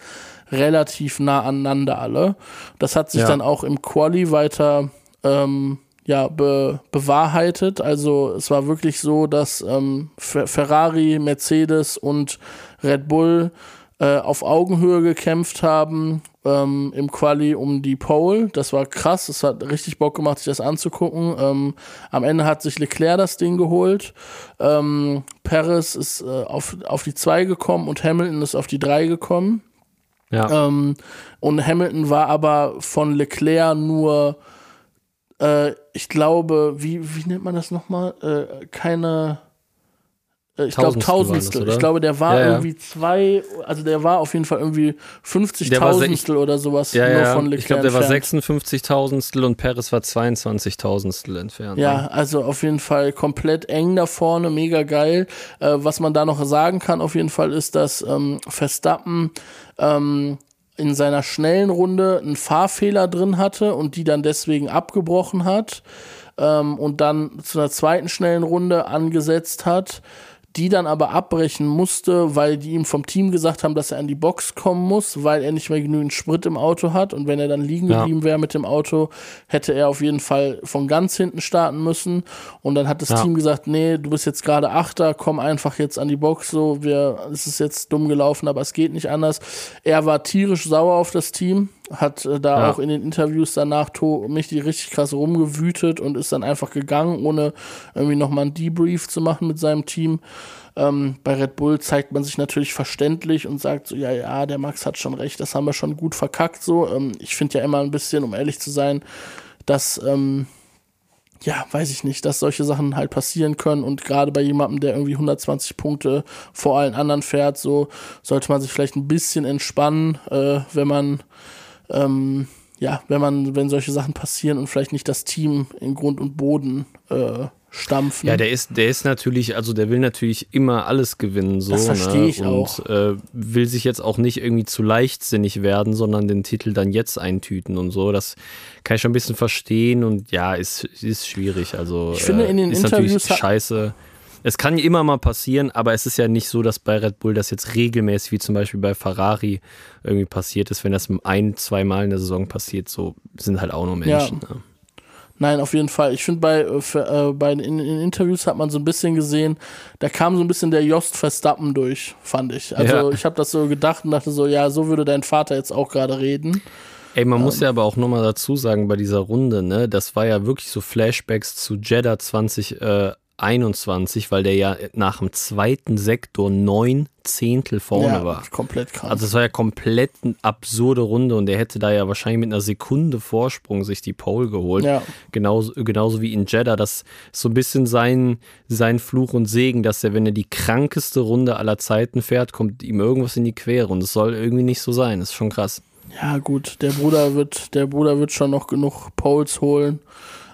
relativ nah aneinander alle. Das hat sich Ja. dann auch im Quali weiter ähm, ja, be bewahrheitet. Also es war wirklich so, dass ähm, Fer Ferrari, Mercedes und Red Bull äh, auf Augenhöhe gekämpft haben ähm, im Quali um die Pole. Das war krass, es hat richtig Bock gemacht, sich das anzugucken. Ähm, am Ende hat sich Leclerc das Ding geholt. Ähm, Perez ist äh, auf, auf die 2 gekommen und Hamilton ist auf die 3 gekommen. ja. Ähm, und Hamilton war aber von Leclerc nur, äh, ich glaube, wie, wie nennt man das nochmal? Äh, keine, äh, ich glaube Tausendstel oder? ich glaube, der war Ja, ja. irgendwie zwei, also der war auf jeden Fall irgendwie 50 Der war se- Tausendstel oder sowas ja, nur von Leclerc Ich glaube, der war entfernt. 56 Tausendstel und Perez war 22 Tausendstel entfernt. Ja, also auf jeden Fall komplett eng da vorne, mega geil. Äh, was man da noch sagen kann, auf jeden Fall, ist, dass ähm, Verstappen ähm, in seiner schnellen Runde einen Fahrfehler drin hatte und die dann deswegen abgebrochen hat ähm, und dann zu einer zweiten schnellen Runde angesetzt hat die dann aber abbrechen musste, weil die ihm vom Team gesagt haben, dass er an die Box kommen muss, weil er nicht mehr genügend Sprit im Auto hat. Und wenn er dann liegen geblieben wäre mit dem Auto, hätte er auf jeden Fall von ganz hinten starten müssen. Und dann hat das ja. Team gesagt, nee, du bist jetzt gerade Achter, komm einfach jetzt an die Box. So, wir, es ist jetzt dumm gelaufen, aber es geht nicht anders. Er war tierisch sauer auf das Team, hat äh, da ja. auch in den Interviews danach mich die richtig krass rumgewütet und ist dann einfach gegangen, ohne irgendwie nochmal ein Debrief zu machen mit seinem Team. Ähm, bei Red Bull zeigt man sich natürlich verständlich und sagt so, ja, ja, der Max hat schon recht, das haben wir schon gut verkackt so. Ähm, ich finde ja immer ein bisschen, um ehrlich zu sein, dass, ähm, ja, weiß ich nicht, dass solche Sachen halt passieren können und gerade bei jemandem, der irgendwie 120 Punkte vor allen anderen fährt, so sollte man sich vielleicht ein bisschen entspannen, äh, wenn man ähm, ja, wenn man, wenn solche Sachen passieren und vielleicht nicht das Team in Grund und Boden äh, stampfen. Ja, der ist, der ist natürlich, also der will natürlich immer alles gewinnen, so. Das verstehe ne? ich und, auch. Äh, will sich jetzt auch nicht irgendwie zu leichtsinnig werden, sondern den Titel dann jetzt eintüten und so. Das kann ich schon ein bisschen verstehen und ja, ist, ist schwierig. Also ich finde in den äh, ist Interviews natürlich scheiße es kann immer mal passieren, aber es ist ja nicht so, dass bei Red Bull das jetzt regelmäßig, wie zum Beispiel bei Ferrari, irgendwie passiert ist. Wenn das ein, zwei Mal in der Saison passiert, so sind halt auch nur Menschen. Ja. Ne? Nein, auf jeden Fall. Ich finde, bei, äh, bei in, in, Interviews hat man so ein bisschen gesehen, da kam so ein bisschen der Jost Verstappen durch, fand ich. Also ja. ich habe das so gedacht und dachte so, ja, so würde dein Vater jetzt auch gerade reden. Ey, man ähm. muss ja aber auch nochmal dazu sagen, bei dieser Runde, ne, das war ja wirklich so Flashbacks zu Jeddah 20, äh, 21, weil der ja nach dem zweiten Sektor neun Zehntel vorne ja, war. Komplett krass. Also es war ja komplett eine absurde Runde und der hätte da ja wahrscheinlich mit einer Sekunde Vorsprung sich die Pole geholt. Ja. Genauso, genauso wie in Jeddah. Das ist so ein bisschen sein, sein Fluch und Segen, dass er, wenn er die krankeste Runde aller Zeiten fährt, kommt ihm irgendwas in die Quere und es soll irgendwie nicht so sein. Das ist schon krass. Ja, gut, der Bruder wird, der Bruder wird schon noch genug Poles holen.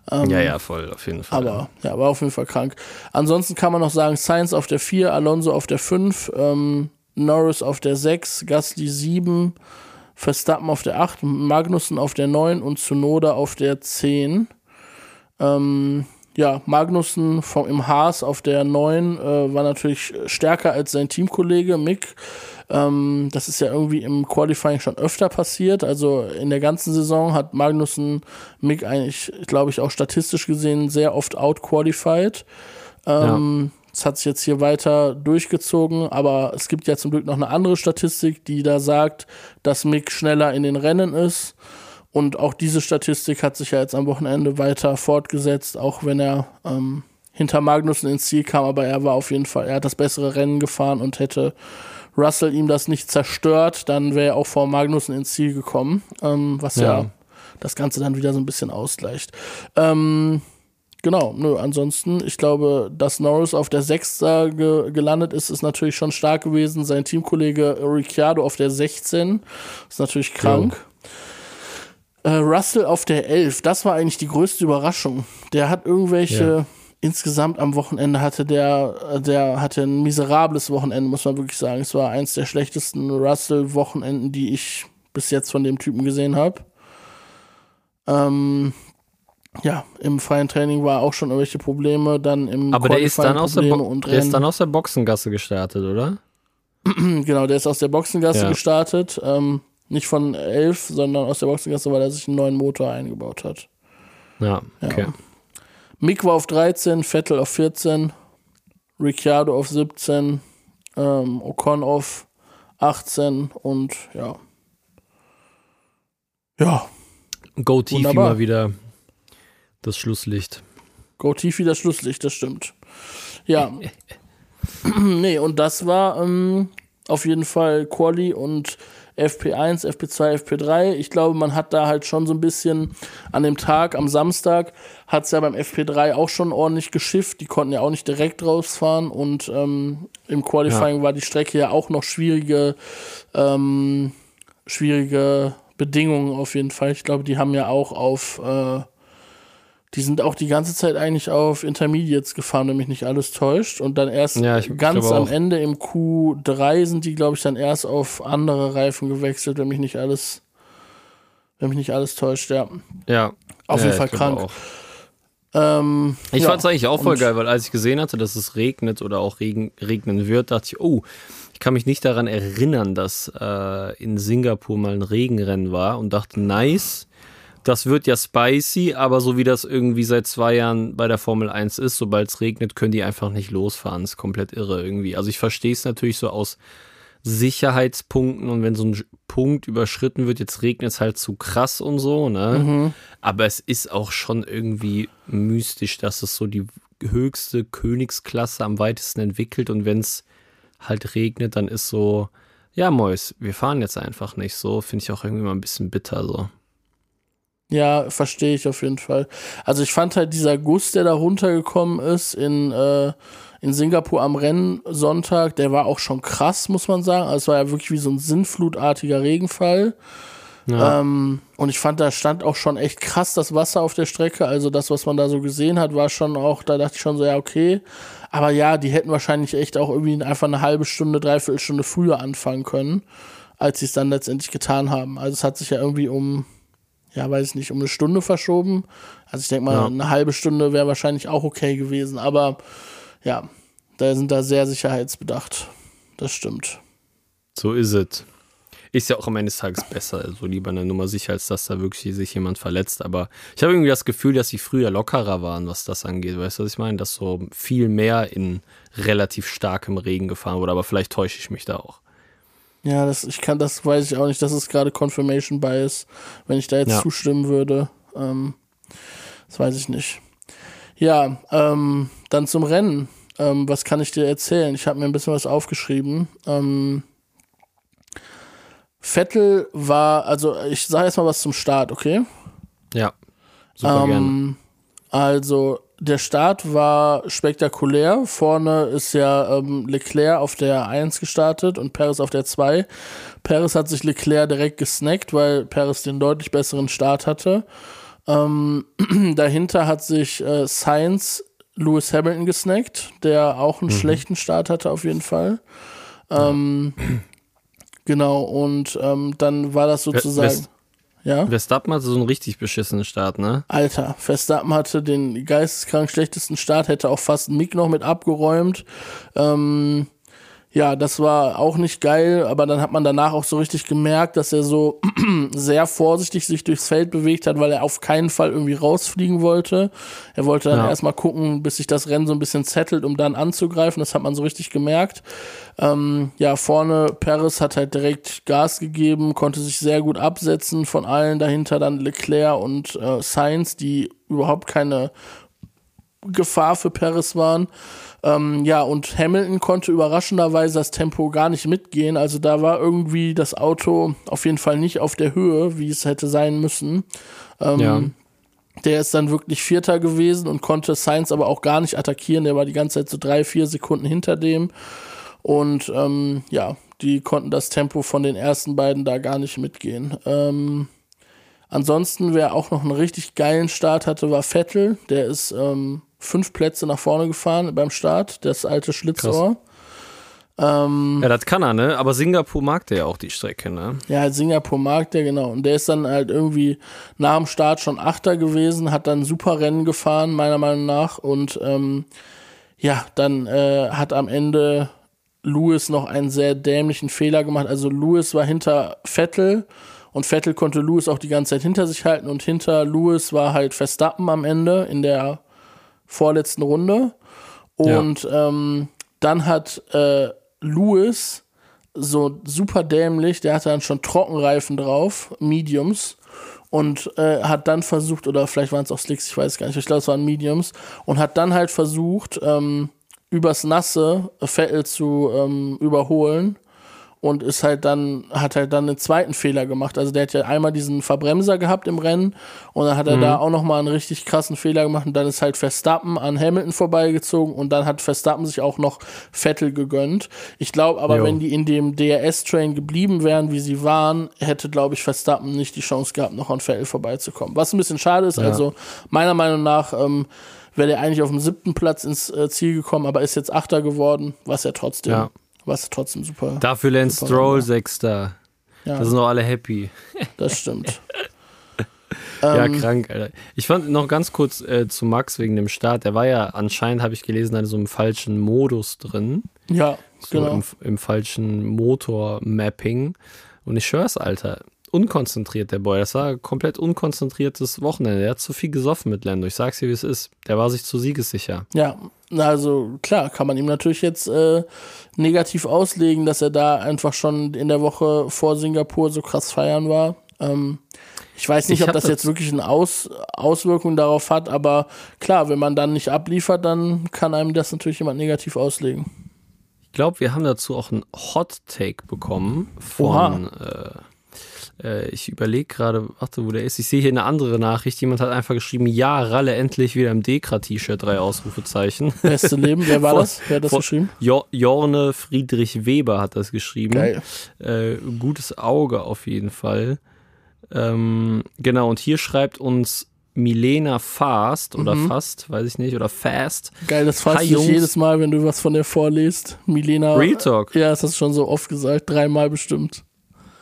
Ähm, ja, ja, voll, auf jeden Fall. Aber ja, war auf jeden Fall krank. Ansonsten kann man noch sagen, Sainz auf der 4, Alonso auf der 5, ähm, Norris auf der 6, Gasly 7, Verstappen auf der 8, Magnussen auf der 9 und Tsunoda auf der 10. Ähm, ja, Magnussen vom, im Haas auf der 9 äh, war natürlich stärker als sein Teamkollege Mick. Ähm, das ist ja irgendwie im Qualifying schon öfter passiert. Also in der ganzen Saison hat Magnussen Mick eigentlich, glaube ich, auch statistisch gesehen sehr oft outqualified. Ähm, ja. Das hat sich jetzt hier weiter durchgezogen, aber es gibt ja zum Glück noch eine andere Statistik, die da sagt, dass Mick schneller in den Rennen ist. Und auch diese Statistik hat sich ja jetzt am Wochenende weiter fortgesetzt, auch wenn er ähm, hinter Magnussen ins Ziel kam, aber er war auf jeden Fall, er hat das bessere Rennen gefahren und hätte Russell ihm das nicht zerstört, dann wäre er auch vor Magnussen ins Ziel gekommen, ähm, was ja. ja. das Ganze dann wieder so ein bisschen ausgleicht. Ähm, genau, nö, ansonsten, ich glaube, dass Norris auf der 6 ge gelandet ist, ist natürlich schon stark gewesen. Sein Teamkollege Ricciardo auf der 16 ist natürlich krank. Ja. Äh, Russell auf der 11, das war eigentlich die größte Überraschung. Der hat irgendwelche, ja. Insgesamt am Wochenende hatte der, der hatte ein miserables Wochenende, muss man wirklich sagen. Es war eins der schlechtesten Russell-Wochenenden, die ich bis jetzt von dem Typen gesehen habe. Ähm, ja, im freien Training war auch schon irgendwelche Probleme, dann im Aber der ist dann, aus der, der ist dann aus der Boxengasse gestartet, oder? genau, der ist aus der Boxengasse ja. gestartet. Ähm, nicht von 11, sondern aus der Boxengasse, weil er sich einen neuen Motor eingebaut hat. Ja, okay. Ja. Mick war auf 13, Vettel auf 14, Ricciardo auf 17, ähm, Ocon auf 18 und ja. Ja. Go Tief mal wieder das Schlusslicht. Go Tief das Schlusslicht, das stimmt. Ja. nee, und das war ähm, auf jeden Fall Quali und FP1, FP2, FP3. Ich glaube, man hat da halt schon so ein bisschen an dem Tag, am Samstag, hat es ja beim FP3 auch schon ordentlich geschifft. Die konnten ja auch nicht direkt rausfahren und ähm, im Qualifying ja. war die Strecke ja auch noch schwierige, ähm, schwierige Bedingungen auf jeden Fall. Ich glaube, die haben ja auch auf äh, Die sind auch die ganze Zeit eigentlich auf Intermediates gefahren, wenn mich nicht alles täuscht. Und dann erst Ja, ich- ich ganz glaube am. Ende im Q3 sind die, glaube ich, dann erst auf andere Reifen gewechselt, wenn mich nicht alles, wenn mich nicht alles täuscht, ja. Ja. Auf ja, jeden Fall ich krank. Ähm, Ich ja. fand es eigentlich auch voll Und- geil, weil als ich gesehen hatte, dass es regnet oder auch regen, regnen wird, dachte ich, oh, ich kann mich nicht daran erinnern, dass äh, in Singapur mal ein Regenrennen war und dachte, nice, das wird ja spicy, aber so wie das irgendwie seit zwei Jahren bei der Formel 1 ist, sobald es regnet, können die einfach nicht losfahren. Das ist komplett irre irgendwie. Also ich verstehe es natürlich so aus Sicherheitspunkten und wenn so ein Punkt überschritten wird, jetzt regnet es halt zu krass und so, ne? Aber es ist auch schon irgendwie mystisch, dass es so die höchste Königsklasse am weitesten entwickelt und wenn es halt regnet, dann ist so, ja, Mois, wir fahren jetzt einfach nicht so. Finde ich auch irgendwie mal ein bisschen bitter so. Ja, verstehe ich auf jeden Fall. Also ich fand halt dieser Guss, der da runtergekommen ist in, äh, in Singapur am Rennsonntag, der war auch schon krass, muss man sagen. Also es war ja wirklich wie so ein sinnflutartiger Regenfall. Ja. Ähm, und ich fand, da stand auch schon echt krass das Wasser auf der Strecke. Also das, was man da so gesehen hat, war schon auch, da dachte ich schon so, ja, okay. Aber ja, die hätten wahrscheinlich echt auch irgendwie einfach eine halbe Stunde, dreiviertel Stunde früher anfangen können, als sie es dann letztendlich getan haben. Also es hat sich ja irgendwie um, ja, weiß ich nicht, um eine Stunde verschoben. Also ich denke mal, Ja. eine halbe Stunde wäre wahrscheinlich auch okay gewesen. Aber ja, da sind da sehr sicherheitsbedacht. Das stimmt. So ist es. Ist ja auch am Ende des Tages besser, also lieber eine Nummer sicher, als dass da wirklich sich jemand verletzt. Aber ich habe irgendwie das Gefühl, dass sie früher lockerer waren, was das angeht. Weißt du, was ich meine? Dass so viel mehr in relativ starkem Regen gefahren wurde. Aber vielleicht täusche ich mich da auch. Ja, das, ich kann, das weiß ich auch nicht. Das ist gerade Confirmation Bias, wenn ich da jetzt Ja. zustimmen würde. Ähm, das weiß ich nicht. Ja, ähm, dann zum Rennen. Ähm, was kann ich dir erzählen? Ich habe mir ein bisschen was aufgeschrieben. Ähm, Vettel war, also ich sage jetzt mal was zum Start, okay? Ja, super gerne. Ähm, also der Start war spektakulär. Vorne ist ja ähm, Leclerc auf der 1 gestartet und Perez auf der 2. Perez hat sich Leclerc direkt gesnackt, weil Perez den deutlich besseren Start hatte. Ähm, dahinter hat sich äh, Sainz Lewis Hamilton gesnackt, der auch einen schlechten Start hatte auf jeden Fall. Ähm, Genau, und ähm, dann war das sozusagen. West- Ja. Verstappen hatte so einen richtig beschissenen Start, ne? Alter, Verstappen hatte den geisteskrank schlechtesten Start, hätte auch fast Mick noch mit abgeräumt. Ähm, ja, das war auch nicht geil, aber dann hat man danach auch so richtig gemerkt, dass er so sehr vorsichtig sich durchs Feld bewegt hat, weil er auf keinen Fall irgendwie rausfliegen wollte. Er wollte dann Ja. erstmal gucken, bis sich das Rennen so ein bisschen zettelt, um dann anzugreifen. Das hat man so richtig gemerkt. Ähm, ja, vorne Perez hat halt direkt Gas gegeben, konnte sich sehr gut absetzen von allen. Dahinter dann Leclerc und äh, Sainz, die überhaupt keine Gefahr für Perez waren. Ähm, ja, und Hamilton konnte überraschenderweise das Tempo gar nicht mitgehen. Also da war irgendwie das Auto auf jeden Fall nicht auf der Höhe, wie es hätte sein müssen. Ähm, Ja. Der ist dann wirklich Vierter gewesen und konnte Sainz aber auch gar nicht attackieren. Der war die ganze Zeit so drei, vier Sekunden hinter dem. Und ähm, ja, die konnten das Tempo von den ersten beiden da gar nicht mitgehen. Ähm, ansonsten, wer auch noch einen richtig geilen Start hatte, war Vettel. Der ist ähm, fünf Plätze nach vorne gefahren beim Start, das alte Schlitzohr. Ähm, Ja, das kann er, ne? Aber Singapur mag der ja auch die Strecke, ne? Ja, Singapur mag der, genau. Und der ist dann halt irgendwie nach dem Start schon Achter gewesen, hat dann super Rennen gefahren, meiner Meinung nach. Und ähm, ja, dann äh, hat am Ende Lewis noch einen sehr dämlichen Fehler gemacht. Also Lewis war hinter Vettel und Vettel konnte Lewis auch die ganze Zeit hinter sich halten und hinter Lewis war halt Verstappen am Ende in der vorletzten Runde. Und ähm, dann hat äh, Lewis so super dämlich, der hatte dann schon Trockenreifen drauf, Mediums, und äh, hat dann versucht, oder vielleicht waren es auch Slicks, ich weiß gar nicht, ich glaube, es waren Mediums, und hat dann halt versucht, ähm, übers Nasse Vettel zu ähm, überholen und ist halt dann, hat halt dann einen zweiten Fehler gemacht. Also der hat ja einmal diesen Verbremser gehabt im Rennen und dann hat er Mhm. da auch nochmal einen richtig krassen Fehler gemacht und dann ist halt Verstappen an Hamilton vorbeigezogen und dann hat Verstappen sich auch noch Vettel gegönnt. Ich glaube aber, Jo. wenn die in dem DRS-Train geblieben wären, wie sie waren, hätte, glaube ich, Verstappen nicht die Chance gehabt, noch an Vettel vorbeizukommen. Was ein bisschen schade ist, Ja. also meiner Meinung nach ähm, wäre der eigentlich auf dem siebten Platz ins äh, Ziel gekommen, aber ist jetzt Achter geworden, was ja trotzdem, Ja. Was trotzdem super. Dafür Lance Super Stroll. Sechster. ja, Da sind auch alle happy. das stimmt. Ja, Ähm, krank, Alter. Ich fand noch ganz kurz äh, zu Max wegen dem Start. Der war ja anscheinend, habe ich gelesen, in so einem falschen Modus drin. ja, So genau. im, im falschen Motor-Mapping. Und ich schwör's, Alter. Unkonzentriert, der Boy. Das war ein komplett unkonzentriertes Wochenende. Der hat zu viel gesoffen mit Lando. Ich sag's dir, wie es ist. Der war sich zu siegessicher. Ja, also klar, kann man ihm natürlich jetzt äh, negativ auslegen, dass er da einfach schon in der Woche vor Singapur so krass feiern war. Ähm, ich weiß nicht, Ich ob das das- jetzt wirklich eine Aus Auswirkung darauf hat, aber klar, wenn man dann nicht abliefert, dann kann einem das natürlich jemand negativ auslegen. Ich glaube, wir haben dazu auch einen Hot Take bekommen von. Äh, ich überlege gerade, warte, wo der ist. Ich sehe hier eine andere Nachricht. Jemand hat einfach geschrieben: Ja, Ralle endlich wieder im Dekra-T-Shirt, drei Ausrufezeichen. Beste Leben, wer war das? Wer hat das geschrieben? Jo Jorne Friedrich Weber hat das geschrieben. Geil. Äh, gutes Auge auf jeden Fall. Ähm, genau, und hier schreibt uns Milena Fast oder Mhm. Fast, weiß ich nicht, oder Fast. Geil, das fasst dich jedes Mal, wenn du was von der vorliest. Milena. Real Talk. Ja, das hast du schon so oft gesagt, dreimal bestimmt.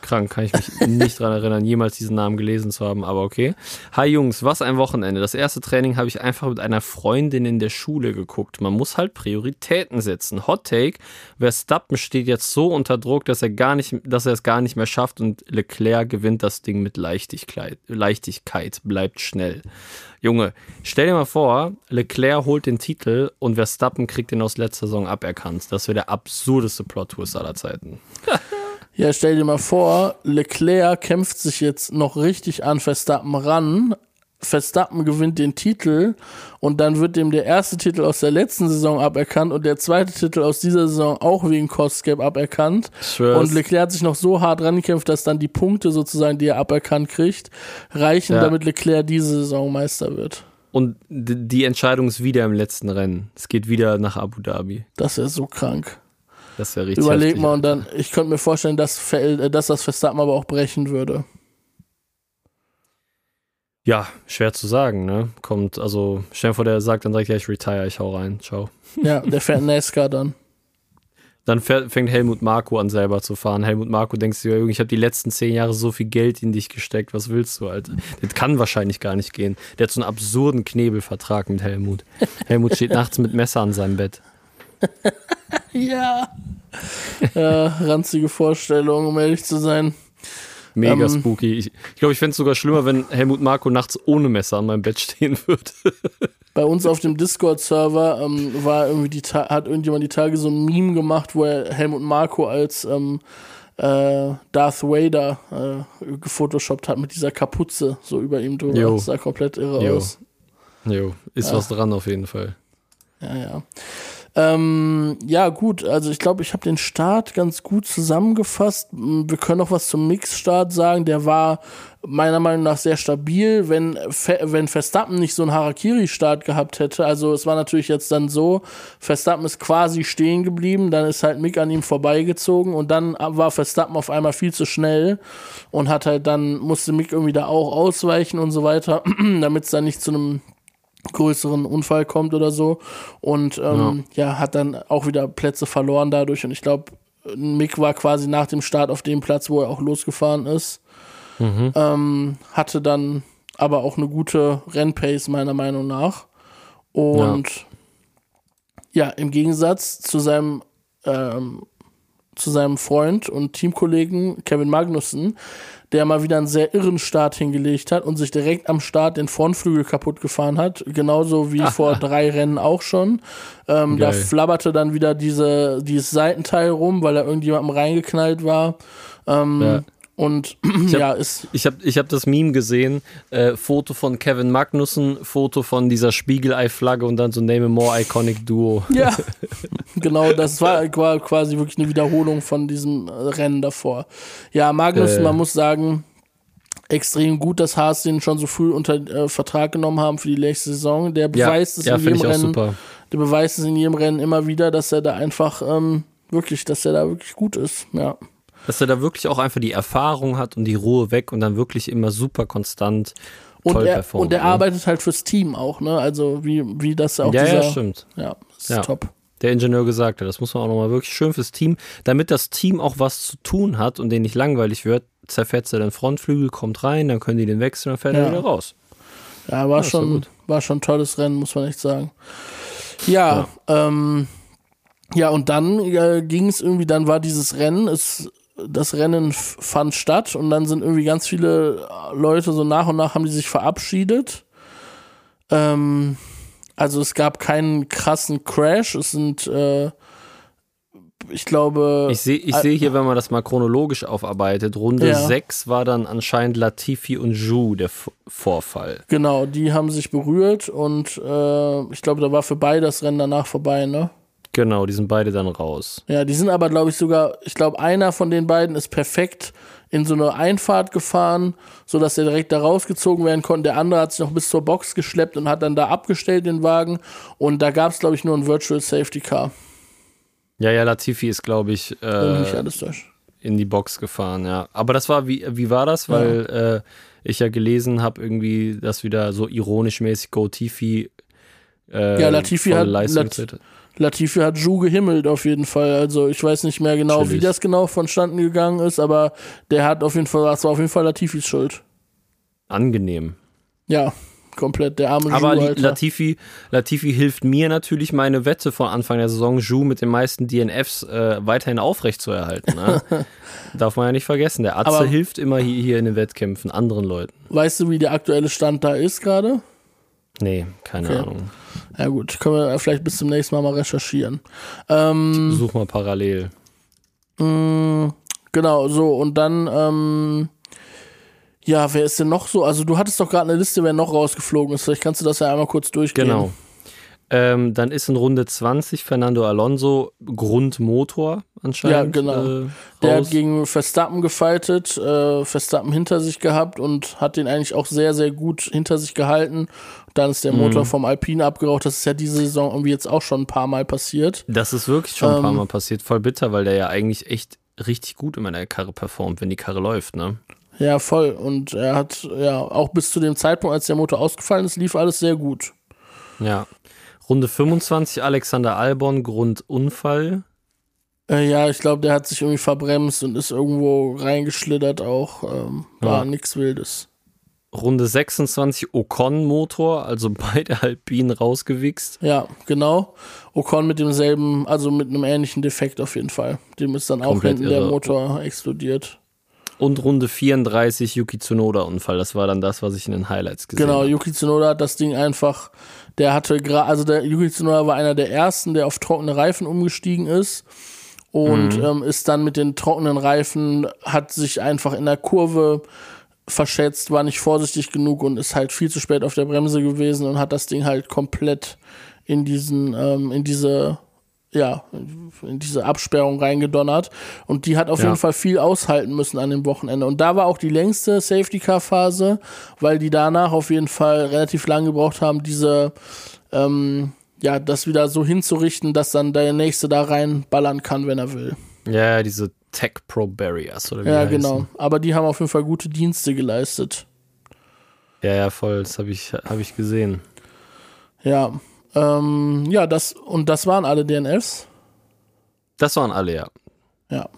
Krank, kann ich mich nicht dran erinnern, jemals diesen Namen gelesen zu haben, aber okay. Hi Jungs, was ein Wochenende. Das erste Training habe ich einfach mit einer Freundin in der Schule geguckt. Man muss halt Prioritäten setzen. Hot Take, Verstappen steht jetzt so unter Druck, dass er gar nicht, dass er es gar nicht mehr schafft und Leclerc gewinnt das Ding mit Leichtigkeit, Leichtigkeit bleibt schnell. Junge, stell dir mal vor, Leclerc holt den Titel und Verstappen kriegt den aus letzter Saison aberkannt. Das wäre der absurdeste Plot-Twist aller Zeiten. Ja, stell dir mal vor, Leclerc kämpft sich jetzt noch richtig an Verstappen ran. Verstappen gewinnt den Titel und dann wird dem der erste Titel aus der letzten Saison aberkannt und der zweite Titel aus dieser Saison auch wegen Costgap aberkannt. Und Leclerc hat sich noch so hart rangekämpft, dass dann die Punkte sozusagen, die er aberkannt kriegt, reichen, Ja. damit Leclerc diese Saison Meister wird. Und die Entscheidung ist wieder im letzten Rennen. Es geht wieder nach Abu Dhabi. Das wäre so krank. Das wäre richtig Überleg heftig. mal und dann, ich könnte mir vorstellen, dass, äh, dass das Verstappen aber auch brechen würde. Ja, schwer zu sagen, ne? Kommt, also, stell dir vor, der sagt dann direkt, ja, ich retire, ich hau rein, ciao. Ja, der fährt NASCAR dann. Dann fährt, fängt Helmut Marko an, selber zu fahren. Helmut Marko denkt sich, ja, Junge, ich habe die letzten zehn Jahre so viel Geld in dich gesteckt, was willst du, Alter? Das kann wahrscheinlich gar nicht gehen. Der hat so einen absurden Knebelvertrag mit Helmut. Helmut steht nachts mit Messer an seinem Bett. Ja. ja. Ranzige Vorstellung, um ehrlich zu sein. Mega Ähm. spooky. Ich glaube, ich, glaub, ich fände es sogar schlimmer, wenn Helmut Marko nachts ohne Messer an meinem Bett stehen würde. Bei uns auf dem Discord-Server ähm, war irgendwie die Ta hat irgendjemand die Tage so ein Meme gemacht, wo er Helmut Marko als ähm, äh, Darth Vader äh, gefotoshoppt hat mit dieser Kapuze so über ihm drüber. Jo. Das sah komplett irre Jo. aus. Jo, ist was dran auf jeden Fall. Ja, ja. Ähm, ja, gut, also ich glaube, ich habe den Start ganz gut zusammengefasst. Wir können noch was zum Mixstart sagen. Der war meiner Meinung nach sehr stabil. Wenn, wenn Verstappen nicht so einen Harakiri-Start gehabt hätte, also es war natürlich jetzt dann so, Verstappen ist quasi stehen geblieben, dann ist halt Mick an ihm vorbeigezogen und dann war Verstappen auf einmal viel zu schnell und hat halt dann, musste Mick irgendwie da auch ausweichen und so weiter, damit es dann nicht zu einem größeren Unfall kommt oder so. Und ähm, ja. hat dann auch wieder Plätze verloren dadurch. Und ich glaube, Mick war quasi nach dem Start auf dem Platz, wo er auch losgefahren ist. Ähm, hatte dann aber auch eine gute Rennpace, meiner Meinung nach. Und ja, im Gegensatz zu seinem ähm, zu seinem Freund und Teamkollegen Kevin Magnussen, der mal wieder einen sehr irren Start hingelegt hat und sich direkt am Start den Frontflügel kaputt gefahren hat. Genauso wie vor drei Rennen auch schon. Ähm, da flabberte dann wieder diese, dieses Seitenteil rum, weil da irgendjemandem reingeknallt war. Ähm, Ja. Und hab- ja, ist Ich habe ich hab das Meme gesehen, äh, Foto von Kevin Magnussen, Foto von dieser Spiegelei-Flagge und dann so Name a More Iconic Duo. Ja, genau, das war, war quasi wirklich eine Wiederholung von diesem äh, Rennen davor. Ja, Magnussen, Äh. man muss sagen, extrem gut, dass Haas den schon so früh unter äh, Vertrag genommen haben für die nächste Saison. Der Ja, beweist es ja in jedem ich Rennen. super. Der beweist es in jedem Rennen immer wieder, dass er da einfach ähm, wirklich, dass er da wirklich gut ist. Ja. Dass er da wirklich auch einfach die Erfahrung hat und die Ruhe weg und dann wirklich immer super konstant Und toll er, performt. und er ne? arbeitet halt fürs Team auch, ne? Also wie, wie das auch Ja, dieser, ja, stimmt. Ja, ist Ja. top. Der Ingenieur gesagt hat, das muss man auch nochmal wirklich schön fürs Team, damit das Team auch was zu tun hat und denen nicht langweilig wird, zerfetzt er den Frontflügel, kommt rein, dann können die den wechseln, dann fährt Ja. er wieder raus. Ja, war Ja, schon, war schon ein tolles Rennen, muss man echt sagen. Ja, ja, ähm, ja und dann äh, ging es irgendwie, dann war dieses Rennen, es, das Rennen fand statt und dann sind irgendwie ganz viele Leute so nach und nach haben die sich verabschiedet. Ähm, also es gab keinen krassen Crash, es sind, äh, ich glaube, Ich sehe ich Ä- seh hier, wenn man das mal chronologisch aufarbeitet, Runde Ja. 6 war dann anscheinend Latifi und Ju der F Vorfall. genau, die haben sich berührt und äh, ich glaube, da war für beide das Rennen danach vorbei, ne? Genau, die sind beide dann raus. Ja, die sind aber, glaube ich, sogar, ich glaube, einer von den beiden ist perfekt in so eine Einfahrt gefahren, sodass er direkt da rausgezogen werden konnte. Der andere hat sich noch bis zur Box geschleppt und hat dann da abgestellt den Wagen. Und da gab es, glaube ich, nur ein Virtual Safety Car. Ja, ja, Latifi ist, glaube ich, äh, in die Box gefahren, ja. Aber das war, wie, wie war das? Weil äh, ich ja gelesen habe, irgendwie, dass wieder so ironisch mäßig Go Tifi äh, Ja, Latifi hat- Lat-. Latifi hat Ju gehimmelt auf jeden Fall. Also ich weiß nicht mehr genau, wie Chillig. das genau vonstatten gegangen ist, aber der hat auf jeden Fall, das war auf jeden Fall Latifis Schuld. Angenehm. Ja, komplett. Der arme Aber Ju. Latifi, Latifi hilft mir natürlich, meine Wette von Anfang der Saison, Ju mit den meisten DNFs äh, weiterhin aufrechtzuerhalten. Ne? Darf man ja nicht vergessen. Der Atze Aber- hilft immer hier, hier in den Wettkämpfen anderen Leuten. Weißt du, wie der aktuelle Stand da ist gerade? Nee, keine Okay. Ahnung. Ja gut, können wir vielleicht bis zum nächsten Mal mal recherchieren. Ähm, Such mal parallel. mh, genau, so und dann, ähm, ja, wer ist denn noch so? Also du hattest doch gerade eine Liste, wer noch rausgeflogen ist. Vielleicht kannst du das ja einmal kurz durchgehen. Genau. Ähm, dann ist in Runde 20 Fernando Alonso Grundmotor anscheinend. Ja, genau. Äh, Der hat gegen Verstappen gefightet, äh, Verstappen hinter sich gehabt und hat den eigentlich auch sehr, sehr gut hinter sich gehalten. Dann ist der Mhm. Motor vom Alpine abgeraucht. Das ist ja diese Saison irgendwie jetzt auch schon ein paar Mal passiert. das ist wirklich schon ein paar Ähm, Mal passiert. Voll bitter, weil der ja eigentlich echt richtig gut in meiner Karre performt, wenn die Karre läuft, ne? Ja, voll. Und er hat ja auch bis zu dem Zeitpunkt, als der Motor ausgefallen ist, lief alles sehr gut. Ja. Runde 25 Alexander Albon, Grundunfall. Äh, ja, ich glaube, der hat sich irgendwie verbremst und ist irgendwo reingeschlittert auch. Ähm, war Ja. nichts Wildes. Runde 26 Ocon-Motor, also beide Alpinen rausgewichst. Ja, genau. Ocon mit demselben, also mit einem ähnlichen Defekt auf jeden Fall. Dem ist dann auch Komplett hinten der irre. Motor explodiert. Und Runde 34 Yuki Tsunoda-Unfall. Das war dann das, was ich in den Highlights gesehen Genau, habe. Yuki Tsunoda hat das Ding einfach, der hatte gerade, also der Yuki Tsunoda war einer der ersten, der auf trockene Reifen umgestiegen ist und Mhm. ähm, ist dann mit den trockenen Reifen, hat sich einfach in der Kurve verschätzt, war nicht vorsichtig genug und ist halt viel zu spät auf der Bremse gewesen und hat das Ding halt komplett in diesen, ähm, in diese, ja, in diese Absperrung reingedonnert. Und die hat auf Ja. jeden Fall viel aushalten müssen an dem Wochenende. Und da war auch die längste Safety-Car-Phase, weil die danach auf jeden Fall relativ lange gebraucht haben, diese, ähm, ja, das wieder so hinzurichten, dass dann der Nächste da reinballern kann, wenn er will. Ja, diese Tech Pro Barriers oder wie Ja, genau. Aber die haben auf jeden Fall gute Dienste geleistet. Ja, ja, voll. Das habe ich, hab ich gesehen. Ja. Ähm, ja, das, und das waren alle DNFs. Das waren alle, ja. Ja.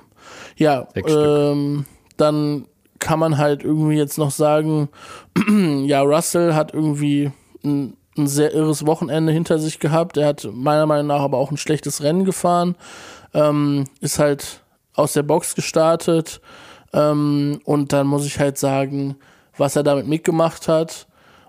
Ja, ähm, dann kann man halt irgendwie jetzt noch sagen, ja, Russell hat irgendwie ein, ein sehr irres Wochenende hinter sich gehabt. Er hat meiner Meinung nach aber auch ein schlechtes Rennen gefahren. Ähm, ist halt aus der Box gestartet. Ähm, und dann muss ich halt sagen, was er damit mitgemacht hat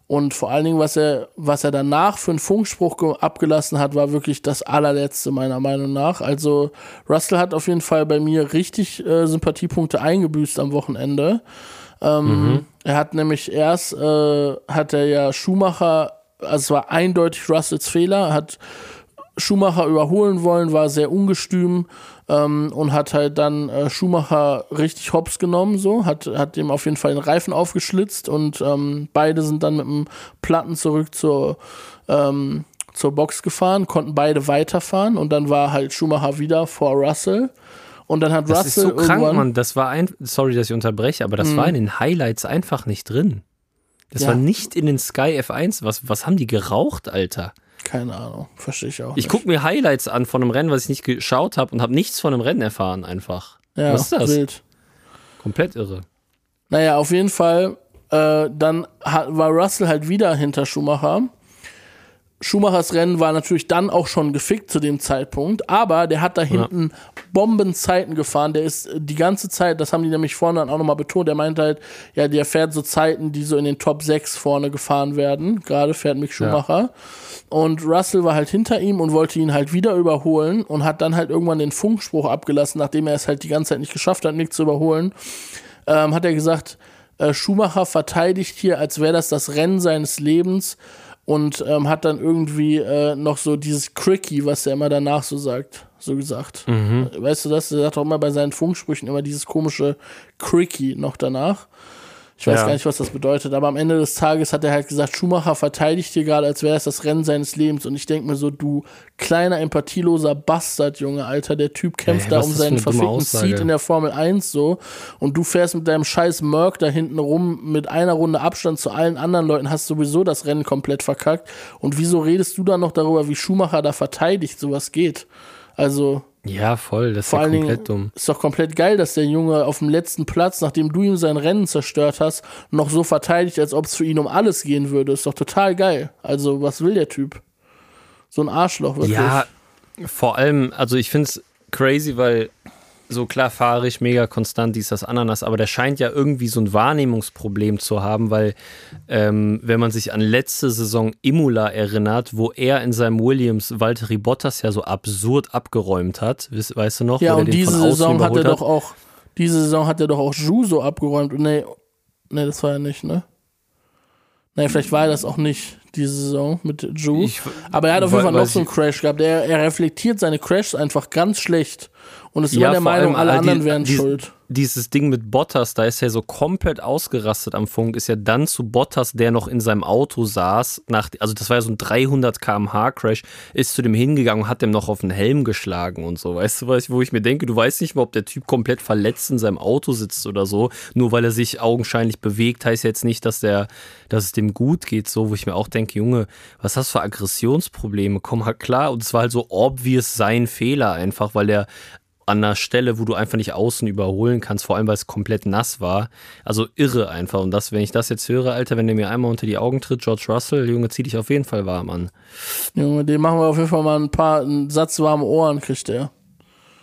Und vor allen Dingen, was er, was er danach für einen Funkspruch ge- abgelassen hat, war wirklich das allerletzte, meiner Meinung nach. Also Russell hat auf jeden Fall bei mir richtig äh, Sympathiepunkte eingebüßt am Wochenende. Ähm, Er hat nämlich erst, äh, hat er ja Schumacher, also es war eindeutig Russells Fehler, hat Schumacher überholen wollen, war sehr ungestüm ähm, und hat halt dann äh, Schumacher richtig hops genommen, so, hat, hat dem auf jeden Fall den Reifen aufgeschlitzt und ähm, beide sind dann mit dem Platten zurück zur, ähm, zur Box gefahren, konnten beide weiterfahren und dann war halt Schumacher wieder vor Russell. Und dann hat Das Russell ist so krank. Mann. Das war ein, sorry, dass ich unterbreche, aber das war in den Highlights einfach nicht drin. Das Ja. war nicht in den Sky F1. Was, was haben die geraucht, Alter? Keine Ahnung, verstehe ich auch. Ich gucke mir Highlights an von einem Rennen, was ich nicht geschaut habe und habe nichts von einem Rennen erfahren einfach. ja, was ist das? Wild. Komplett irre. Naja, auf jeden Fall, äh, dann hat, war Russell halt wieder hinter Schumacher. Schumachers Rennen war natürlich dann auch schon gefickt zu dem Zeitpunkt, aber der hat da hinten Bombenzeiten gefahren. Der ist äh, die ganze Zeit, das haben die nämlich vorne dann auch nochmal betont, der meinte halt, ja, der fährt so Zeiten, die so in den Top 6 vorne gefahren werden. Gerade fährt Mick Schumacher. Und Russell war halt hinter ihm und wollte ihn halt wieder überholen und hat dann halt irgendwann den Funkspruch abgelassen, nachdem er es halt die ganze Zeit nicht geschafft hat, Mick zu überholen ähm, hat er gesagt, äh, Schumacher verteidigt hier, als wäre das das Rennen seines Lebens und ähm, hat dann irgendwie äh, noch so dieses Cricky, was er immer danach so sagt, so gesagt. Mhm. Weißt du das? Er sagt auch immer bei seinen Funksprüchen immer dieses komische Cricky noch danach. Ich weiß Ja. gar nicht, was das bedeutet, aber am Ende des Tages hat er halt gesagt, Schumacher verteidigt hier gerade, als wäre es das Rennen seines Lebens. Und ich denke mir so, du kleiner, empathieloser Bastard, Junge, Alter, der Typ kämpft Ey, da um seinen verfickten? Seat in der Formel 1 so und du fährst mit deinem scheiß Merc da hinten rum mit einer Runde Abstand zu allen anderen Leuten, hast sowieso das Rennen komplett verkackt. Und wieso redest du dann noch darüber, wie Schumacher da verteidigt, sowas geht? Also, Ja, voll. Das ist vor ja komplett Dingen dumm. ist doch komplett geil, dass der Junge auf dem letzten Platz, nachdem du ihm sein Rennen zerstört hast, noch so verteidigt, als ob es für ihn um alles gehen würde. Ist doch total geil. Also, was will der Typ? So ein Arschloch, wirklich. Ja, vor allem, also ich finde es crazy, weil so klar fahre ich mega konstant, dies, das, Ananas, aber der scheint ja irgendwie so ein Wahrnehmungsproblem zu haben, weil ähm, wenn man sich an letzte Saison Imola erinnert, wo er in seinem Williams Valtteri Bottas ja so absurd abgeräumt hat, weißt, weißt du noch? Ja, und diese Saison hat er doch auch, diese Saison hat er doch auch Ju so abgeräumt. Nee, nee, das war ja nicht, ne? Nee, vielleicht war er das auch nicht, diese Saison mit Ju. Ich- Aber er hat auf jeden Fall noch so einen Crash gehabt. Er, er reflektiert seine Crashs einfach ganz schlecht. Und ist immer Ja, der vor Meinung, alle äh, die- anderen wären die- schuld. dieses Ding mit Bottas, da ist er so komplett ausgerastet am Funk, ist ja dann zu Bottas, der noch in seinem Auto saß, nach, also das war ja so ein 300 km/h Crash, ist zu dem hingegangen und hat dem noch auf den Helm geschlagen und so. Weißt du, was, wo ich mir denke, du weißt nicht mal, ob der Typ komplett verletzt in seinem Auto sitzt oder so, nur weil er sich augenscheinlich bewegt, heißt jetzt nicht, dass der, dass es dem gut geht, so, wo ich mir auch denke, Junge, was hast du für Aggressionsprobleme? Komm halt klar. Und es war halt so obvious sein Fehler einfach, weil er an einer Stelle, wo du einfach nicht außen überholen kannst, vor allem weil es komplett nass war. Also irre einfach. Und das, wenn ich das jetzt höre, Alter, wenn der mir einmal unter die Augen tritt, George Russell, Junge, zieh dich auf jeden Fall warm an. Junge, dem machen wir auf jeden Fall mal ein paar, einen Satz warme Ohren, kriegt er.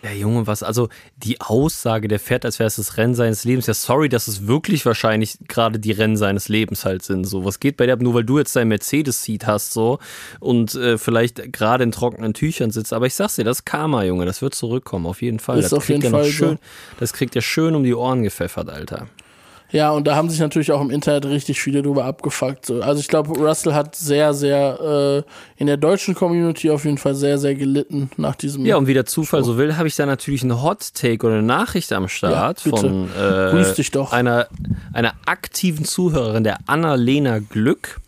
Ja, Junge, was, also die Aussage, der fährt, als wäre es das Rennen seines Lebens. Ja, sorry, dass es wirklich wahrscheinlich gerade die Rennen seines Lebens halt sind. So, was geht bei dir ab? Nur weil du jetzt dein Mercedes-Seat hast, so und äh, vielleicht gerade in trockenen Tüchern sitzt. Aber ich sag's dir, das ist Karma, Junge, das wird zurückkommen, auf jeden Fall. Ist das auf jeden kriegt noch Fall so. schön, Das kriegt er schön um die Ohren gepfeffert, Alter. Ja, und da haben sich natürlich auch im Internet richtig viele drüber abgefuckt. So. Also ich glaube, Russell hat sehr, sehr äh, in der deutschen Community auf jeden Fall sehr, sehr gelitten nach diesem. Ja, und wie der Zufall so will, habe ich da natürlich einen Hot Take oder eine Nachricht am Start Ja, von äh. Einer, einer aktiven Zuhörerin, der Annalena Glück.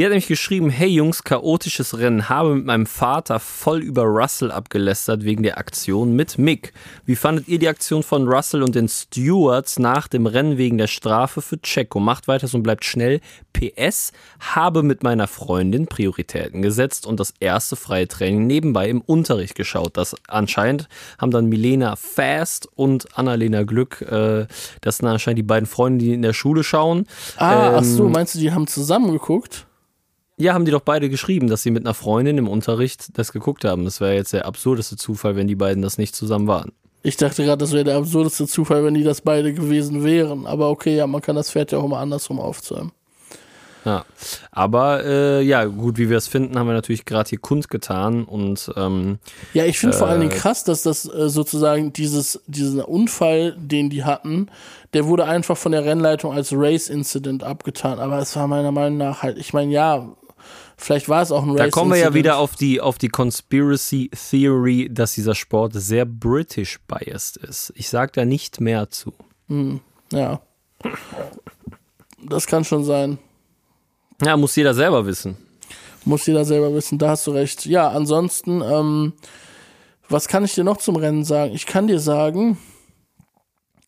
Die hat nämlich geschrieben, hey Jungs, chaotisches Rennen, habe mit meinem Vater voll über Russell abgelästert wegen der Aktion mit Mick. Wie fandet ihr die Aktion von Russell und den Stewards nach dem Rennen wegen der Strafe für Checo? Macht weiter so und bleibt schnell. PS, habe mit meiner Freundin Prioritäten gesetzt und das erste freie Training nebenbei im Unterricht geschaut. Das anscheinend haben dann Milena Fast und Annalena Glück, äh, das sind anscheinend die beiden Freunde, die in der Schule schauen. ah, ach so, Ähm, meinst du, die haben zusammen geguckt? Ja, haben die doch beide geschrieben, dass sie mit einer Freundin im Unterricht das geguckt haben. Das wäre jetzt der absurdeste Zufall, wenn die beiden das nicht zusammen waren. Ich dachte gerade, das wäre der absurdeste Zufall, wenn die das beide gewesen wären. Aber okay, ja, man kann das Pferd ja auch immer andersrum aufzäumen. Ja, aber äh, ja, gut, wie wir es finden, haben wir natürlich gerade hier kundgetan und ähm, ja, ich finde äh, vor allen Dingen krass, dass das äh, sozusagen dieses diesen Unfall, den die hatten, der wurde einfach von der Rennleitung als Race Incident abgetan, aber es war meiner Meinung nach halt, ich meine, ja, Vielleicht war es auch ein Race Da kommen wir ja wieder auf die, auf die Conspiracy Theory, dass dieser Sport sehr British biased ist. Ich sage da nicht mehr zu. Hm, ja. Das kann schon sein. Ja, muss jeder selber wissen. Muss jeder selber wissen, da hast du recht. Ja, ansonsten, ähm, was kann ich dir noch zum Rennen sagen? Ich kann dir sagen,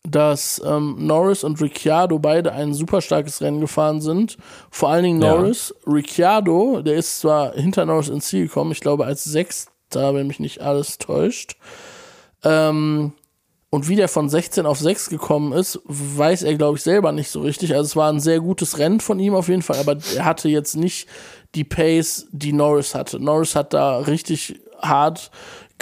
dass ähm, Norris und Ricciardo beide ein super starkes Rennen gefahren sind. Vor allen Dingen Norris. Ja. Ricciardo, der ist zwar hinter Norris ins Ziel gekommen, ich glaube als Sechster, wenn mich nicht alles täuscht. Ähm, und wie der von 16 auf 6 gekommen ist, weiß er, glaube ich, selber nicht so richtig. Also es war ein sehr gutes Rennen von ihm auf jeden Fall, aber er hatte jetzt nicht die Pace, die Norris hatte. Norris hat da richtig hart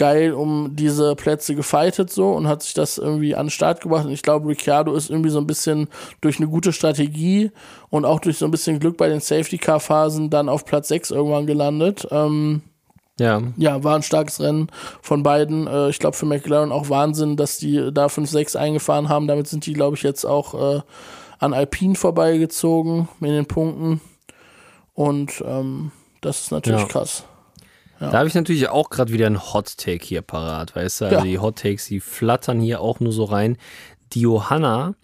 geil um diese Plätze gefightet so und hat sich das irgendwie an den Start gebracht. Und ich glaube, Ricciardo ist irgendwie so ein bisschen durch eine gute Strategie und auch durch so ein bisschen Glück bei den Safety-Car-Phasen dann auf Platz 6 irgendwann gelandet. Ähm, ja. Ja, war ein starkes Rennen von beiden. Äh, ich glaube für McLaren auch Wahnsinn, dass die da 5-6 eingefahren haben. Damit sind die, glaube ich, jetzt auch äh, an Alpine vorbeigezogen in den Punkten. Und ähm, das ist natürlich ja. krass. Ja. Da habe ich natürlich auch gerade wieder einen Hot Take hier parat, weißt du? Also ja. die Hot Takes, die flattern hier auch nur so rein. Die Johanna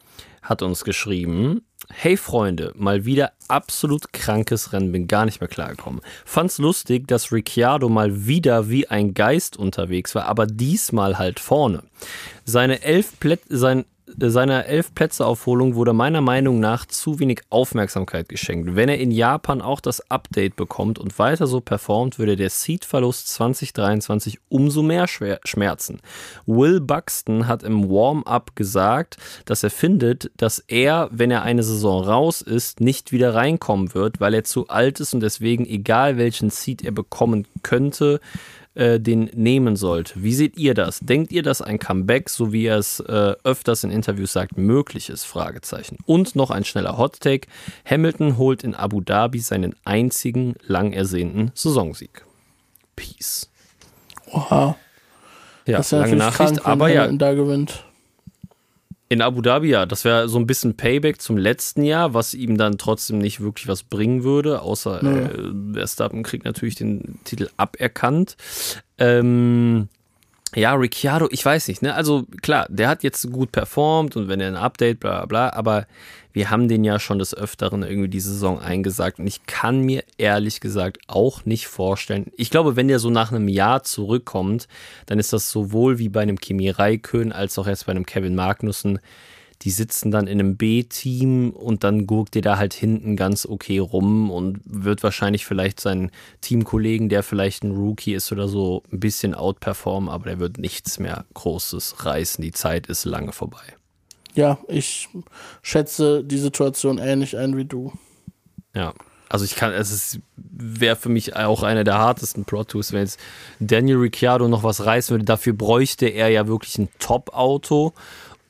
hat uns geschrieben, Hey Freunde, mal wieder absolut krankes Rennen, bin gar nicht mehr klargekommen. Fand's lustig, dass Ricciardo mal wieder wie ein Geist unterwegs war, aber diesmal halt vorne. Seine elf Plätze, sein seiner elf Plätze Aufholung wurde meiner Meinung nach zu wenig Aufmerksamkeit geschenkt. Wenn er in Japan auch das Update bekommt und weiter so performt, würde der Seed-Verlust 2023 umso mehr schmerzen. Will Buxton hat im Warm-up gesagt, dass er findet, dass er, wenn er eine Saison raus ist, nicht wieder reinkommen wird, weil er zu alt ist und deswegen, egal welchen Seed er bekommen könnte, äh, den nehmen sollte. Wie seht ihr das? Denkt ihr, dass ein Comeback, so wie er es äh, öfters in Interviews sagt, möglich ist? Fragezeichen. Und noch ein schneller Hot Take. Hamilton holt in Abu Dhabi seinen einzigen lang ersehnten Saisonsieg. Peace. Oha. Ja, das ist lange Nachricht, krank, aber ja. Da gewinnt. In Abu Dhabi, ja, das wäre so ein bisschen Payback zum letzten Jahr, was ihm dann trotzdem nicht wirklich was bringen würde, außer ja. äh, Verstappen kriegt natürlich den Titel aberkannt. Ähm, ja, Ricciardo, ich weiß nicht, ne? Also klar, der hat jetzt gut performt und wenn er ein Update, bla bla, aber wir haben den ja schon des Öfteren irgendwie die Saison eingesagt und ich kann mir ehrlich gesagt auch nicht vorstellen. Ich glaube, wenn der so nach einem Jahr zurückkommt, dann ist das sowohl wie bei einem Kimi Raikön als auch jetzt bei einem Kevin Magnussen die sitzen dann in einem B-Team und dann guckt ihr da halt hinten ganz okay rum und wird wahrscheinlich vielleicht seinen Teamkollegen, der vielleicht ein Rookie ist oder so, ein bisschen outperformen, aber der wird nichts mehr Großes reißen. Die Zeit ist lange vorbei. Ja, ich schätze die Situation ähnlich ein wie du. Ja. Also ich kann, es wäre für mich auch einer der hartesten Plot-Twists, wenn jetzt Daniel Ricciardo noch was reißen würde. Dafür bräuchte er ja wirklich ein Top-Auto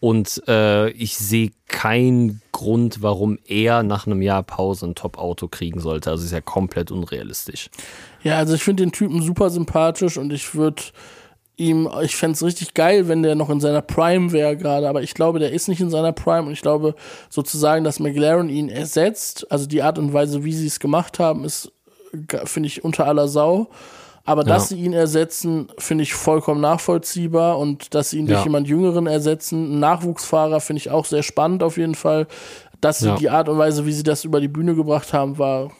und äh, ich sehe keinen Grund, warum er nach einem Jahr Pause ein Top-Auto kriegen sollte. Also ist ja komplett unrealistisch. Ja, also ich finde den Typen super sympathisch und ich würde ihm, ich fände es richtig geil, wenn der noch in seiner Prime wäre gerade, aber ich glaube, der ist nicht in seiner Prime und ich glaube sozusagen, dass McLaren ihn ersetzt, also die Art und Weise, wie sie es gemacht haben, ist, finde ich, unter aller Sau. Aber ja. dass sie ihn ersetzen, finde ich vollkommen nachvollziehbar und dass sie ihn durch ja. jemand Jüngeren ersetzen, einen Nachwuchsfahrer, finde ich auch sehr spannend auf jeden Fall. Dass sie ja. die Art und Weise, wie sie das über die Bühne gebracht haben, war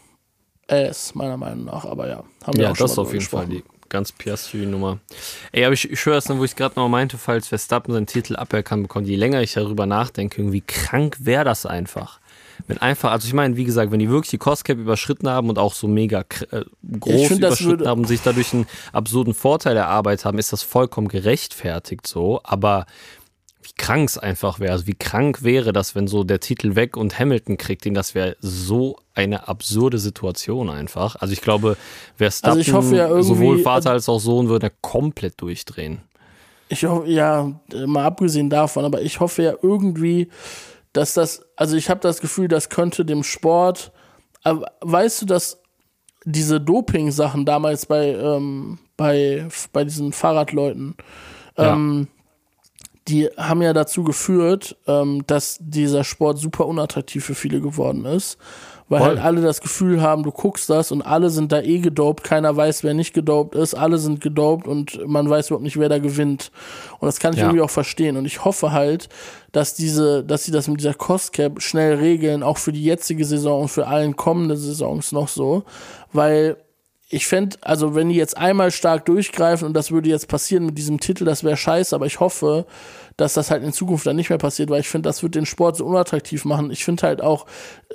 es, meiner Meinung nach. Aber ja, haben wir ja, auch schon das auf jeden. Fall die ganz Piastri-Nummer. Ey, aber ich, ich höre es, wo ich gerade noch meinte, falls Verstappen seinen Titel aberkannt bekommt, je länger ich darüber nachdenke, irgendwie krank wäre das einfach. Wenn einfach, also ich meine, wie gesagt, wenn die wirklich die Cost Cap überschritten haben und auch so mega äh, groß find, überschritten haben und sich dadurch einen absurden Vorteil erarbeitet haben, ist das vollkommen gerechtfertigt so. Aber wie krank es einfach wäre, also wie krank wäre das, wenn so der Titel weg und Hamilton kriegt ihn, das wäre so eine absurde Situation einfach. Also ich glaube, wer also ich hoffe ja sowohl Vater als auch Sohn würde komplett durchdrehen. Ich hoffe, ja, mal abgesehen davon, aber ich hoffe ja irgendwie, dass das, also ich habe das Gefühl, das könnte dem Sport weißt du, dass diese Doping-Sachen damals bei, ähm, bei, bei diesen Fahrradleuten, Ja. ähm, die haben ja dazu geführt, ähm, dass dieser Sport super unattraktiv für viele geworden ist. Weil Voll. halt alle das Gefühl haben, du guckst das und alle sind da eh gedopt, keiner weiß, wer nicht gedopt ist, alle sind gedopt und man weiß überhaupt nicht, wer da gewinnt. Und das kann ich Ja. irgendwie auch verstehen. Und ich hoffe halt, dass diese, dass sie das mit dieser Cost Cap schnell regeln, auch für die jetzige Saison und für allen kommenden Saisons noch so. Weil ich fände, also wenn die jetzt einmal stark durchgreifen und das würde jetzt passieren mit diesem Titel, das wäre scheiße, aber ich hoffe, dass das halt in Zukunft dann nicht mehr passiert, weil ich finde, das wird den Sport so unattraktiv machen. Ich finde halt auch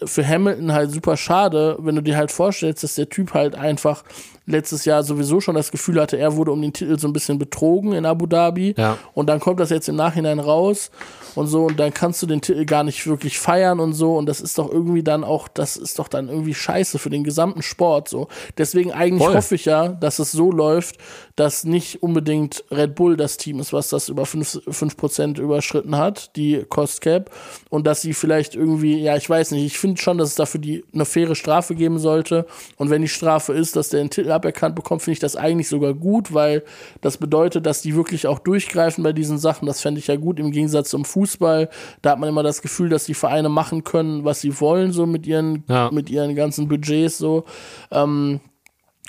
für Hamilton halt super schade, wenn du dir halt vorstellst, dass der Typ halt einfach letztes Jahr sowieso schon das Gefühl hatte, er wurde um den Titel so ein bisschen betrogen in Abu Dhabi. Ja. Und dann kommt das jetzt im Nachhinein raus und so und dann kannst du den Titel gar nicht wirklich feiern und so und das ist doch irgendwie dann auch, das ist doch dann irgendwie scheiße für den gesamten Sport so. Deswegen eigentlich Voll. hoffe ich ja, dass es so läuft, dass nicht unbedingt Red Bull das Team ist, was das über 5%, 5% überschritten hat, die Cost Cap und dass sie vielleicht irgendwie, ja, ich weiß nicht, ich finde schon, dass es dafür die, eine faire Strafe geben sollte und wenn die Strafe ist, dass der den Titel aberkannt bekommt, finde ich das eigentlich sogar gut, weil das bedeutet, dass die wirklich auch durchgreifen bei diesen Sachen. Das fände ich ja gut im Gegensatz zum Fußball. Da hat man immer das Gefühl, dass die Vereine machen können, was sie wollen, so mit ihren, Ja. mit ihren ganzen Budgets so. Ähm,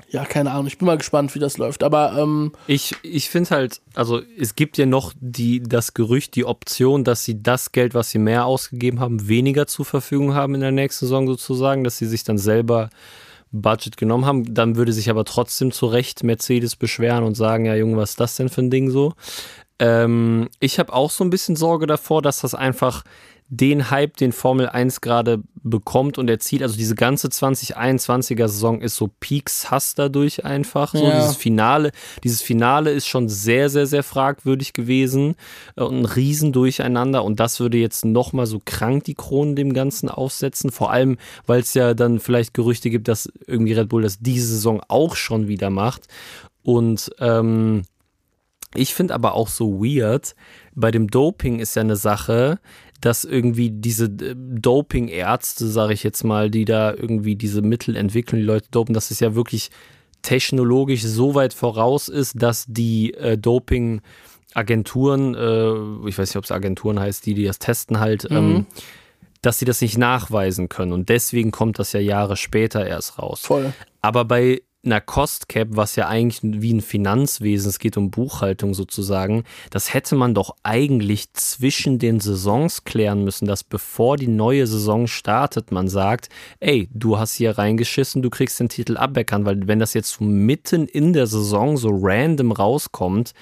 ja, keine Ahnung. Ich bin mal gespannt, wie das läuft. Aber ähm, Ich, ich finde halt, also es gibt ja noch die, das Gerücht, die Option, dass sie das Geld, was sie mehr ausgegeben haben, weniger zur Verfügung haben in der nächsten Saison sozusagen, dass sie sich dann selber Budget genommen haben. Dann würde sich aber trotzdem zu Recht Mercedes beschweren und sagen, ja Junge, was ist das denn für ein Ding so? Ähm, ich habe auch so ein bisschen Sorge davor, dass das einfach den Hype, den Formel 1 gerade bekommt und erzielt, also diese ganze 2021er Saison ist so Peaks Hass dadurch einfach. So Ja. dieses Finale, dieses Finale ist schon sehr, sehr, sehr fragwürdig gewesen äh, und ein Riesendurcheinander und das würde jetzt nochmal so krank die Kronen dem Ganzen aufsetzen. Vor allem, weil es ja dann vielleicht Gerüchte gibt, dass irgendwie Red Bull das diese Saison auch schon wieder macht. Und ähm, ich finde aber auch so weird, bei dem Doping ist ja eine Sache, dass irgendwie diese äh, Doping-Ärzte, sage ich jetzt mal, die da irgendwie diese Mittel entwickeln, die Leute dopen, dass es ja wirklich technologisch so weit voraus ist, dass die äh, Doping-Agenturen, äh, ich weiß nicht, ob es Agenturen heißt, die, die das testen halt, ähm, dass sie das nicht nachweisen können. Und deswegen kommt das ja Jahre später erst raus. voll. Aber bei einer Cost Cap, was ja eigentlich wie ein Finanzwesen, es geht um Buchhaltung sozusagen, das hätte man doch eigentlich zwischen den Saisons klären müssen, dass bevor die neue Saison startet, man sagt, ey, du hast hier reingeschissen, du kriegst den Titel aberkannt, weil wenn das jetzt mitten in der Saison so random rauskommt,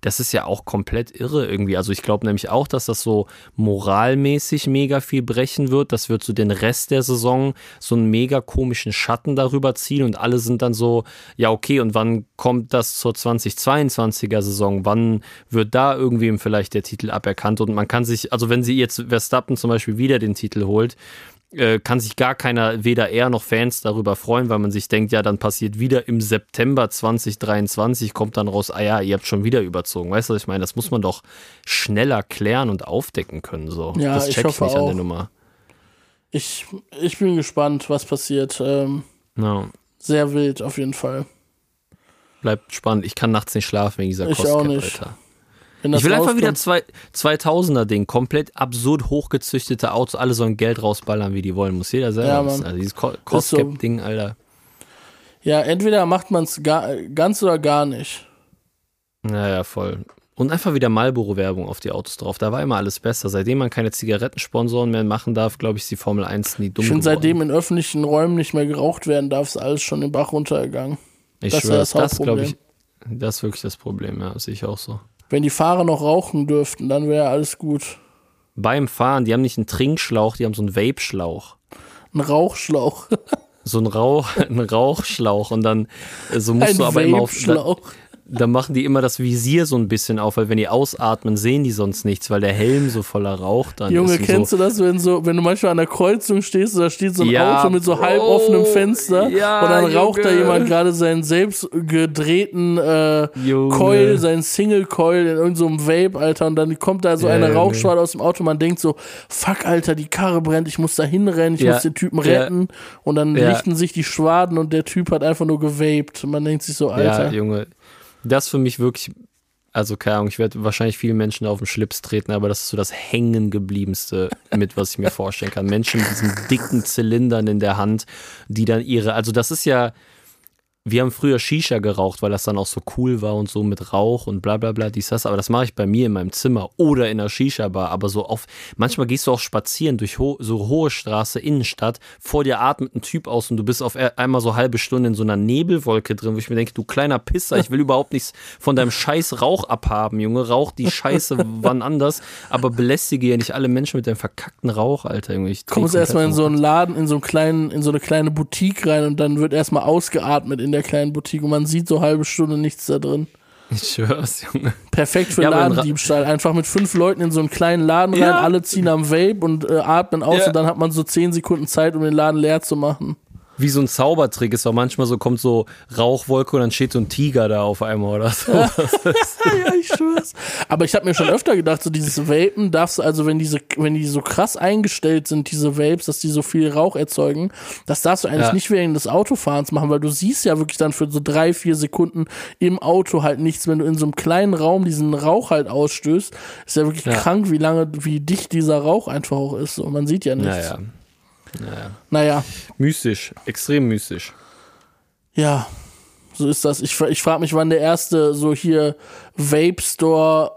das ist ja auch komplett irre irgendwie. Also ich glaube nämlich auch, dass das so moralmäßig mega viel brechen wird. Das wird so den Rest der Saison so einen mega komischen Schatten darüber ziehen und alle sind dann so, ja okay, und wann kommt das zur 2022er Saison? Wann wird da irgendwem vielleicht der Titel aberkannt? Und man kann sich, also wenn sie jetzt Verstappen zum Beispiel wieder den Titel holt, äh, kann sich gar keiner, weder er noch Fans darüber freuen, weil man sich denkt, ja, dann passiert wieder im September 2023, kommt dann raus, ah ja, ihr habt schon wieder überzogen. Weißt du, was ich meine? Das muss man doch schneller klären und aufdecken können. So. Ja, das ich check ich hoffe nicht an auch. der Nummer. Ich, ich bin gespannt, was passiert. Ähm, Ja. sehr wild auf jeden Fall. Bleibt spannend. Ich kann nachts nicht schlafen wegen dieser Ich Cost Cap, nicht. Alter. Ich will einfach wieder zwei, 2000er Ding, komplett absurd hochgezüchtete Autos, alle sollen Geld rausballern, wie die wollen. Muss jeder selber Ja, wissen. Also dieses Co- Cost. Cap Ding, Alter. Ja, entweder macht man es ganz oder gar nicht. Naja, voll. Und einfach wieder Marlboro-Werbung auf die Autos drauf. Da war immer alles besser. Seitdem man keine Zigarettensponsoren mehr machen darf, glaube ich, ist die Formel 1 nie dumm Ich finde, seitdem in öffentlichen Räumen nicht mehr geraucht werden darf, ist alles schon den Bach runtergegangen. ich das schwör, das das glaube ich, das ist wirklich das Problem, ja, sehe ich auch so. Wenn die Fahrer noch rauchen dürften, dann wäre alles gut. Beim Fahren, die haben nicht einen Trinkschlauch, die haben so einen Vape-Schlauch. Ein Rauchschlauch. So ein, Rauch, ein Rauchschlauch und dann äh, so musst Ein du aber immer auf. Vape-Schlauch. Dann machen die immer das Visier so ein bisschen auf, weil wenn die ausatmen, sehen die sonst nichts, weil der Helm so voller Rauch dann Junge, ist. und kennst so. du das, wenn so, wenn du manchmal an der Kreuzung stehst und da steht so ein Ja, Auto mit so Bro. halb offenem Fenster Ja, und dann raucht da Junge. jemand gerade seinen selbst gedrehten äh, Junge. Coil, seinen Single Coil in irgendeinem so Vape, Alter, und dann kommt da so Ja, eine Junge. Rauchschwade aus dem Auto, man denkt so, fuck, Alter, die Karre brennt, ich muss da hinrennen, ich muss den Typen retten und dann lichten sich die Schwaden und der Typ hat einfach nur gewaped. Man denkt sich so, Alter. Ja, Junge. Das für mich wirklich, also keine Ahnung, ich werde wahrscheinlich vielen Menschen auf den Schlips treten, aber das ist so das hängengebliebenste mit, was ich mir vorstellen kann. Menschen mit diesen dicken Zylindern in der Hand, die dann ihre, also das ist ja, wir haben früher Shisha geraucht, weil das dann auch so cool war und so mit Rauch und bla bla bla, dies, das. Aber das mache ich bei mir in meinem Zimmer oder in der Shisha-Bar. Aber so auf, manchmal gehst du auch spazieren durch ho so hohe Straße, Innenstadt, vor dir atmet ein Typ aus und du bist auf e- einmal so halbe Stunde in so einer Nebelwolke drin, wo ich mir denke, du kleiner Pisser, ich will überhaupt nichts von deinem scheiß Rauch abhaben, Junge. Rauch die Scheiße wann anders, aber belästige ja nicht alle Menschen mit deinem verkackten Rauch, Alter. Junge. Ich kommst erstmal in so einen Laden, in so einen kleinen, in so eine kleine Boutique rein und dann wird erstmal ausgeatmet in der kleinen Boutique und man sieht so halbe Stunde nichts da drin. Ich schwör's, Junge. Perfekt für Ja, in Ladendiebstahl. Einfach mit fünf Leuten in so einen kleinen Laden rein, Ja. alle ziehen am Vape und äh, atmen aus Ja. und dann hat man so zehn Sekunden Zeit, um den Laden leer zu machen. Wie so ein Zaubertrick ist auch manchmal so, kommt so Rauchwolke und dann steht so ein Tiger da auf einmal oder so. ja, ich schwör's. Aber ich habe mir schon öfter gedacht, so dieses Vapen darfst du, also wenn diese, wenn die so krass eingestellt sind, diese Vapes, dass die so viel Rauch erzeugen, das darfst du eigentlich Ja. nicht während des Autofahrens machen, weil du siehst ja wirklich dann für so drei, vier Sekunden im Auto halt nichts, wenn du in so einem kleinen Raum diesen Rauch halt ausstößt, ist ja wirklich Ja. krank, wie lange, wie dicht dieser Rauch einfach auch ist. Und man sieht ja nichts. Naja. Naja. Naja, Mystisch, extrem mystisch. ja, so ist das. Ich, ich frage mich, wann der erste so hier Vape Store,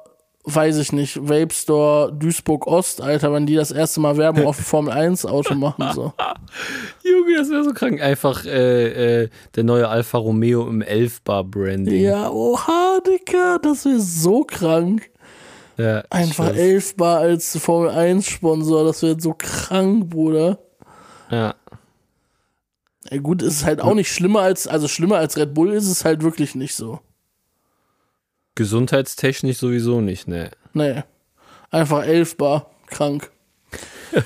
weiß ich nicht, Vape Store Duisburg Ost, Alter, wann die das erste Mal Werbung auf Formel 1 Auto machen, so. Junge, das wäre so krank. Einfach äh, äh, der neue Alfa Romeo im 11-Bar Branding. Ja, oha, Dicker, das wäre so krank. Ja, Einfach weiß. 11 Bar als Formel 1 Sponsor, das wäre so krank, Bruder. Ja. Ja, gut, es ist halt auch nicht schlimmer als, also schlimmer als Red Bull ist es halt wirklich nicht so. Gesundheitstechnisch sowieso nicht, ne. Nee. Einfach 11 Bar. Krank.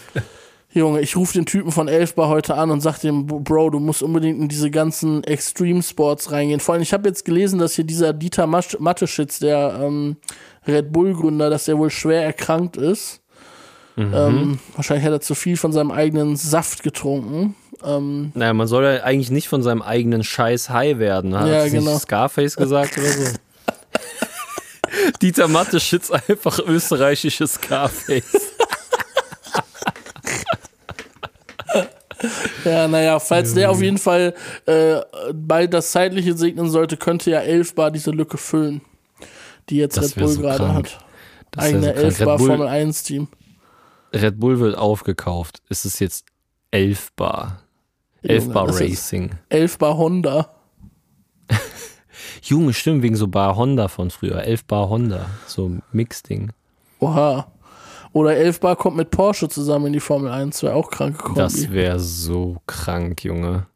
Junge, ich rufe den Typen von 11 Bar heute an und sag dem, Bro, du musst unbedingt in diese ganzen Extreme Sports reingehen. Vor allem, ich habe jetzt gelesen, dass hier dieser Dieter Mateschitz, der ähm, Red Bull-Gründer, dass der wohl schwer erkrankt ist. Ähm, wahrscheinlich hat er zu viel von seinem eigenen Saft getrunken. Ähm, Naja, man soll ja eigentlich nicht von seinem eigenen Scheiß high werden. Hat Ja, genau. Scarface gesagt oder so? Dieter Matte schützt einfach österreichisches Scarface. ja, naja, falls der auf jeden Fall äh, bald das Zeitliche segnen sollte, könnte ja 11 Bar diese Lücke füllen, die jetzt Das Red Bull so gerade krank. hat. Das Eigene so krank. 11 Bar Red Bull, Formel 1 Team. Red Bull wird aufgekauft. Es ist jetzt 11 Bar. 11 Junge, Bar das Racing. 11 Bar Honda. Junge, stimmt, wegen so Bar Honda von früher. 11 Bar Honda. So Mix-Ding. Oha. Oder 11 Bar kommt mit Porsche zusammen in die Formel 1. Wäre auch kranke Kombi. Das wäre so krank, Junge.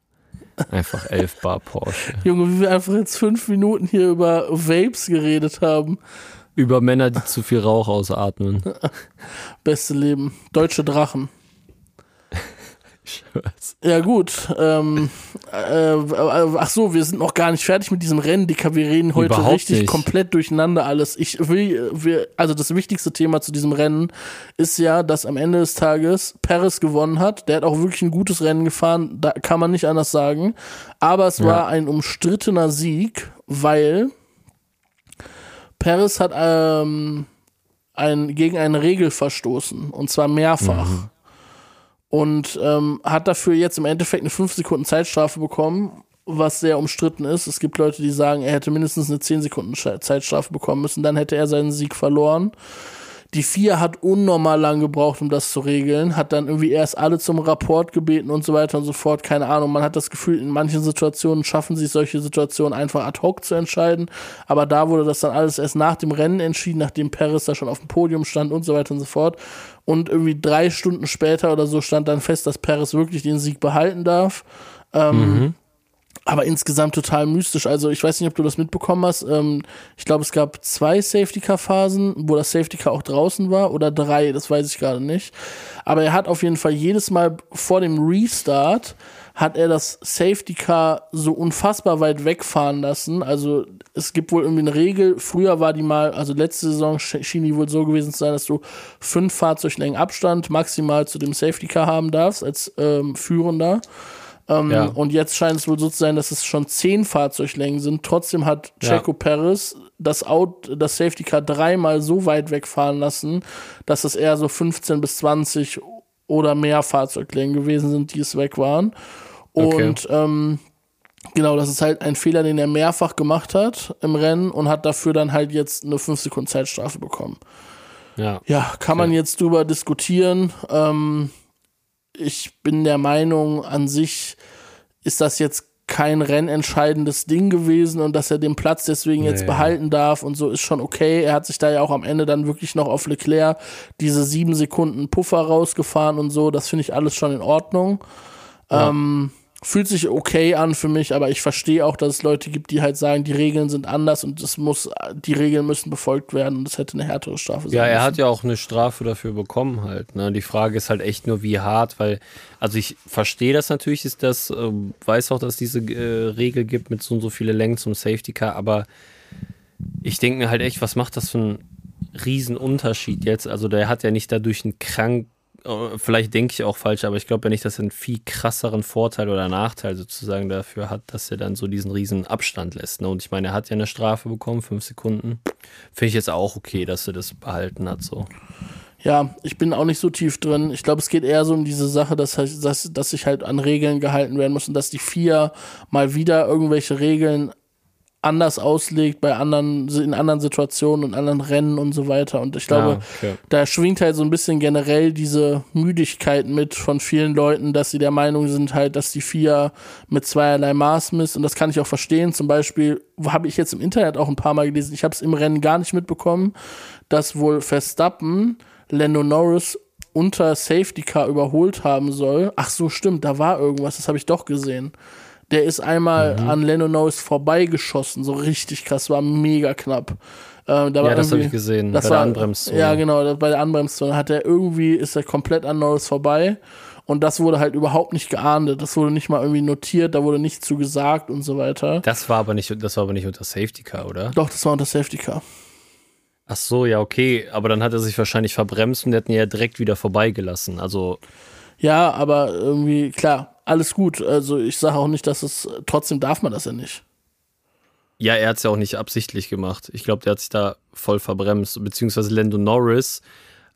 Einfach 11 Bar Porsche. Junge, wie wir einfach jetzt fünf Minuten hier über Vapes geredet haben. Über Männer, die zu viel Rauch ausatmen. Beste Leben. Deutsche Drachen. Ich schwör's. Ja, gut. Ähm, äh, äh, ach so, wir sind noch gar nicht fertig mit diesem Rennen, Dicker. Wir reden heute Überhaupt richtig nicht. komplett durcheinander alles. Ich will, wir, also das wichtigste Thema zu diesem Rennen ist ja, dass am Ende des Tages Paris gewonnen hat. Der hat auch wirklich ein gutes Rennen gefahren, da kann man nicht anders sagen. Aber es Ja. war ein umstrittener Sieg, weil Paris hat ähm, ein, gegen eine Regel verstoßen. Und zwar mehrfach. Und ähm, hat dafür jetzt im Endeffekt eine 5 Sekunden Zeitstrafe bekommen, was sehr umstritten ist. Es gibt Leute, die sagen, er hätte mindestens eine 10 Sekunden Zeitstrafe bekommen müssen, dann hätte er seinen Sieg verloren. Die vier hat unnormal lang gebraucht, um das zu regeln, hat dann irgendwie erst alle zum Rapport gebeten und so weiter und so fort. Keine Ahnung. Man hat das Gefühl, in manchen Situationen schaffen sich solche Situationen einfach ad hoc zu entscheiden. Aber da wurde das dann alles erst nach dem Rennen entschieden, nachdem Paris da schon auf dem Podium stand und so weiter und so fort. Und irgendwie drei Stunden später oder so stand dann fest, dass Paris wirklich den Sieg behalten darf. Ähm, aber insgesamt total mystisch. Also ich weiß nicht, ob du das mitbekommen hast. Ähm, ich glaube, es gab zwei Safety-Car-Phasen, wo das Safety-Car auch draußen war oder drei, das weiß ich gerade nicht. Aber er hat auf jeden Fall jedes Mal vor dem Restart hat er das Safety Car so unfassbar weit wegfahren lassen. Also es gibt wohl irgendwie eine Regel. Früher war die mal, also letzte Saison schien die wohl so gewesen zu sein, dass du fünf Fahrzeuglängen Abstand maximal zu dem Safety Car haben darfst als ähm, Führender. Ähm, Ja. Und jetzt scheint es wohl so zu sein, dass es schon zehn Fahrzeuglängen sind. Trotzdem hat Ja. Checo Perez das, Out, das Safety Car dreimal so weit wegfahren lassen, dass es eher so 15 bis 20 oder mehr Fahrzeuglängen gewesen sind, die es weg waren. Okay. Und ähm, genau, das ist halt ein Fehler, den er mehrfach gemacht hat im Rennen und hat dafür dann halt jetzt eine 5 Sekunden Zeitstrafe bekommen. Ja. Ja, kann man jetzt drüber diskutieren. Ähm, ich bin der Meinung, an sich ist das jetzt kein rennentscheidendes Ding gewesen und dass er den Platz deswegen jetzt Nee. behalten darf und so ist schon okay. Er hat sich da ja auch am Ende dann wirklich noch auf Leclerc diese sieben Sekunden Puffer rausgefahren und so. Das finde ich alles schon in Ordnung. Ähm, fühlt sich okay an für mich, aber ich verstehe auch, dass es Leute gibt, die halt sagen, die Regeln sind anders und es muss, die Regeln müssen befolgt werden und es hätte eine härtere Strafe sein Ja, er müssen. hat ja auch eine Strafe dafür bekommen halt. Ne? Die Frage ist halt echt nur, wie hart, weil, also ich verstehe das natürlich, ist das, ähm, weiß auch, dass es diese äh, Regel gibt mit so und so viele Längen zum Safety Car, aber ich denke mir halt echt, was macht das für einen Riesenunterschied jetzt? Also der hat ja nicht dadurch einen krank, äh, vielleicht denke ich auch falsch, aber ich glaube ja nicht, dass er einen viel krasseren Vorteil oder Nachteil sozusagen dafür hat, dass er dann so diesen riesen Abstand lässt. Ne? Und ich meine, er hat ja eine Strafe bekommen, fünf Sekunden. Finde ich jetzt auch okay, dass er das behalten hat. So. Ja, ich bin auch nicht so tief drin. Ich glaube, es geht eher so um diese Sache, dass, dass, dass sich halt an Regeln gehalten werden muss und dass die vier mal wieder irgendwelche Regeln anders auslegt bei anderen, in anderen Situationen und anderen Rennen und so weiter. Und ich glaube, Ah, okay. da schwingt halt so ein bisschen generell diese Müdigkeit mit von vielen Leuten, dass sie der Meinung sind halt, dass die vier mit zweierlei Maß misst. Und das kann ich auch verstehen. Zum Beispiel habe ich jetzt im Internet auch ein paar Mal gelesen, ich habe es im Rennen gar nicht mitbekommen, dass wohl Verstappen Lando Norris unter Safety Car überholt haben soll. Ach so, stimmt, da war irgendwas, das habe ich doch gesehen. Der ist einmal Mhm. an Lando Norris vorbeigeschossen, so richtig krass, war mega knapp. Äh, da war Ja, das habe ich gesehen. das bei war, der Anbremszone. Ja, genau, das- bei der Anbremszone hat er irgendwie, ist er komplett an Norris vorbei. Und das wurde halt überhaupt nicht geahndet. Das wurde nicht mal irgendwie notiert, da wurde nichts zu gesagt und so weiter. Das war aber nicht, das war aber nicht unter Safety Car, oder? Doch, das war unter Safety Car. Ach so, ja, okay. Aber dann hat er sich wahrscheinlich verbremst und hätten ihn ja direkt wieder vorbeigelassen. Also, Ja, aber irgendwie, klar, alles gut. Also ich sage auch nicht, dass es, trotzdem darf man das ja nicht. ja, er hat es ja auch nicht absichtlich gemacht. Ich glaube, der hat sich da voll verbremst. Beziehungsweise Lando Norris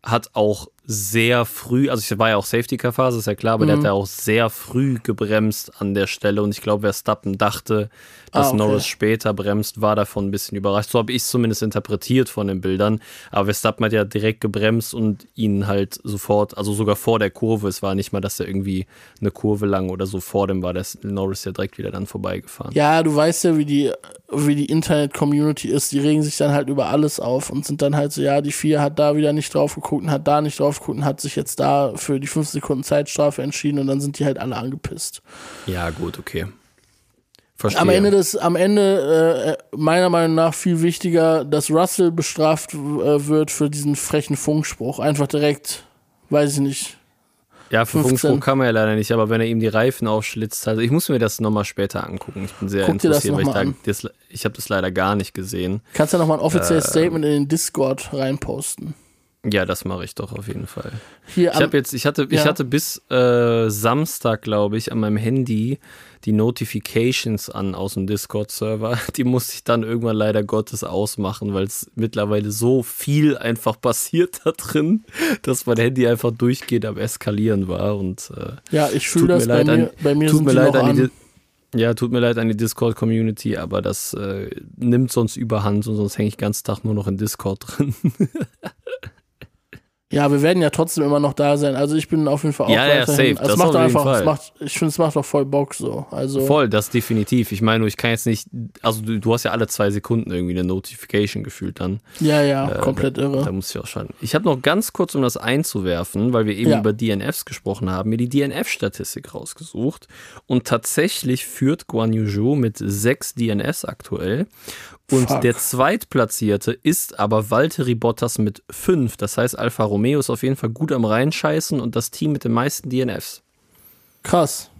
hat auch sehr früh, also es war ja auch Safety-Car-Phase, ist ja klar, aber der hat Mhm. ja auch sehr früh gebremst an der Stelle und ich glaube, Verstappen dachte, dass Ah, okay. Norris später bremst, war davon ein bisschen überrascht. So habe ich es zumindest interpretiert von den Bildern. Aber Verstappen hat ja direkt gebremst und ihn halt sofort, also sogar vor der Kurve, es war nicht mal, dass er irgendwie eine Kurve lang oder so vor dem war, ist Norris ja direkt wieder dann vorbeigefahren. Ja, du weißt ja, wie die, wie die Internet-Community ist. Die regen sich dann halt über alles auf und sind dann halt so, ja, die vier hat da wieder nicht drauf geguckt und hat da nicht drauf und hat sich jetzt da für die 5 Sekunden Zeitstrafe entschieden und dann sind die halt alle angepisst. Ja, gut, okay. Verstehe. Am Ende des, am Ende äh, meiner Meinung nach viel wichtiger, dass Russell bestraft äh, wird für diesen frechen Funkspruch. Einfach direkt, weiß ich nicht. ja, für 15. Funkspruch kann man ja leider nicht, aber wenn er ihm die Reifen aufschlitzt, also ich muss mir das nochmal später angucken. Ich bin sehr Guck interessiert, weil ich da, das, ich habe das leider gar nicht gesehen. Kannst ja nochmal ein offizielles Ähm. Statement in den Discord reinposten. Ja, das mache ich doch auf jeden Fall. Hier Ich habe jetzt, ich hatte, ich ja. hatte bis äh, Samstag, glaube ich, an meinem Handy die Notifications an aus dem Discord-Server. Die musste ich dann irgendwann leider Gottes ausmachen, weil es mittlerweile so viel einfach passiert da drin, dass mein Handy einfach durchgehend am Eskalieren war. Und äh, ja, ich fühle das mir bei leid mir, an- bei mir tut mir die leid an die an. Ja, tut mir leid an die Discord-Community, aber das äh, nimmt sonst überhand und sonst hänge ich den ganzen Tag nur noch in Discord drin. Ja, wir werden ja trotzdem immer noch da sein. Also ich bin auf jeden Fall auch Ja, ja, safe. Es Das macht einfach. Es macht, ich finde, es macht auch voll Bock so. Also Voll, das definitiv. Ich meine, ich kann jetzt nicht, also du, du hast ja alle zwei Sekunden irgendwie eine Notification gefühlt dann. ja, ja, Äh, komplett Da irre. muss ich auch schauen. Ich habe noch ganz kurz, um das einzuwerfen, weil wir eben Ja. über DNFs gesprochen haben, mir die DNF-Statistik rausgesucht. Und tatsächlich führt Guan Yu Zhou mit sechs DNFs aktuell. Und Fuck. der Zweitplatzierte ist aber Valtteri Bottas mit fünf. Das heißt, Alfa Romeo ist auf jeden Fall gut am Reinscheißen und das Team mit den meisten DNFs. Krass.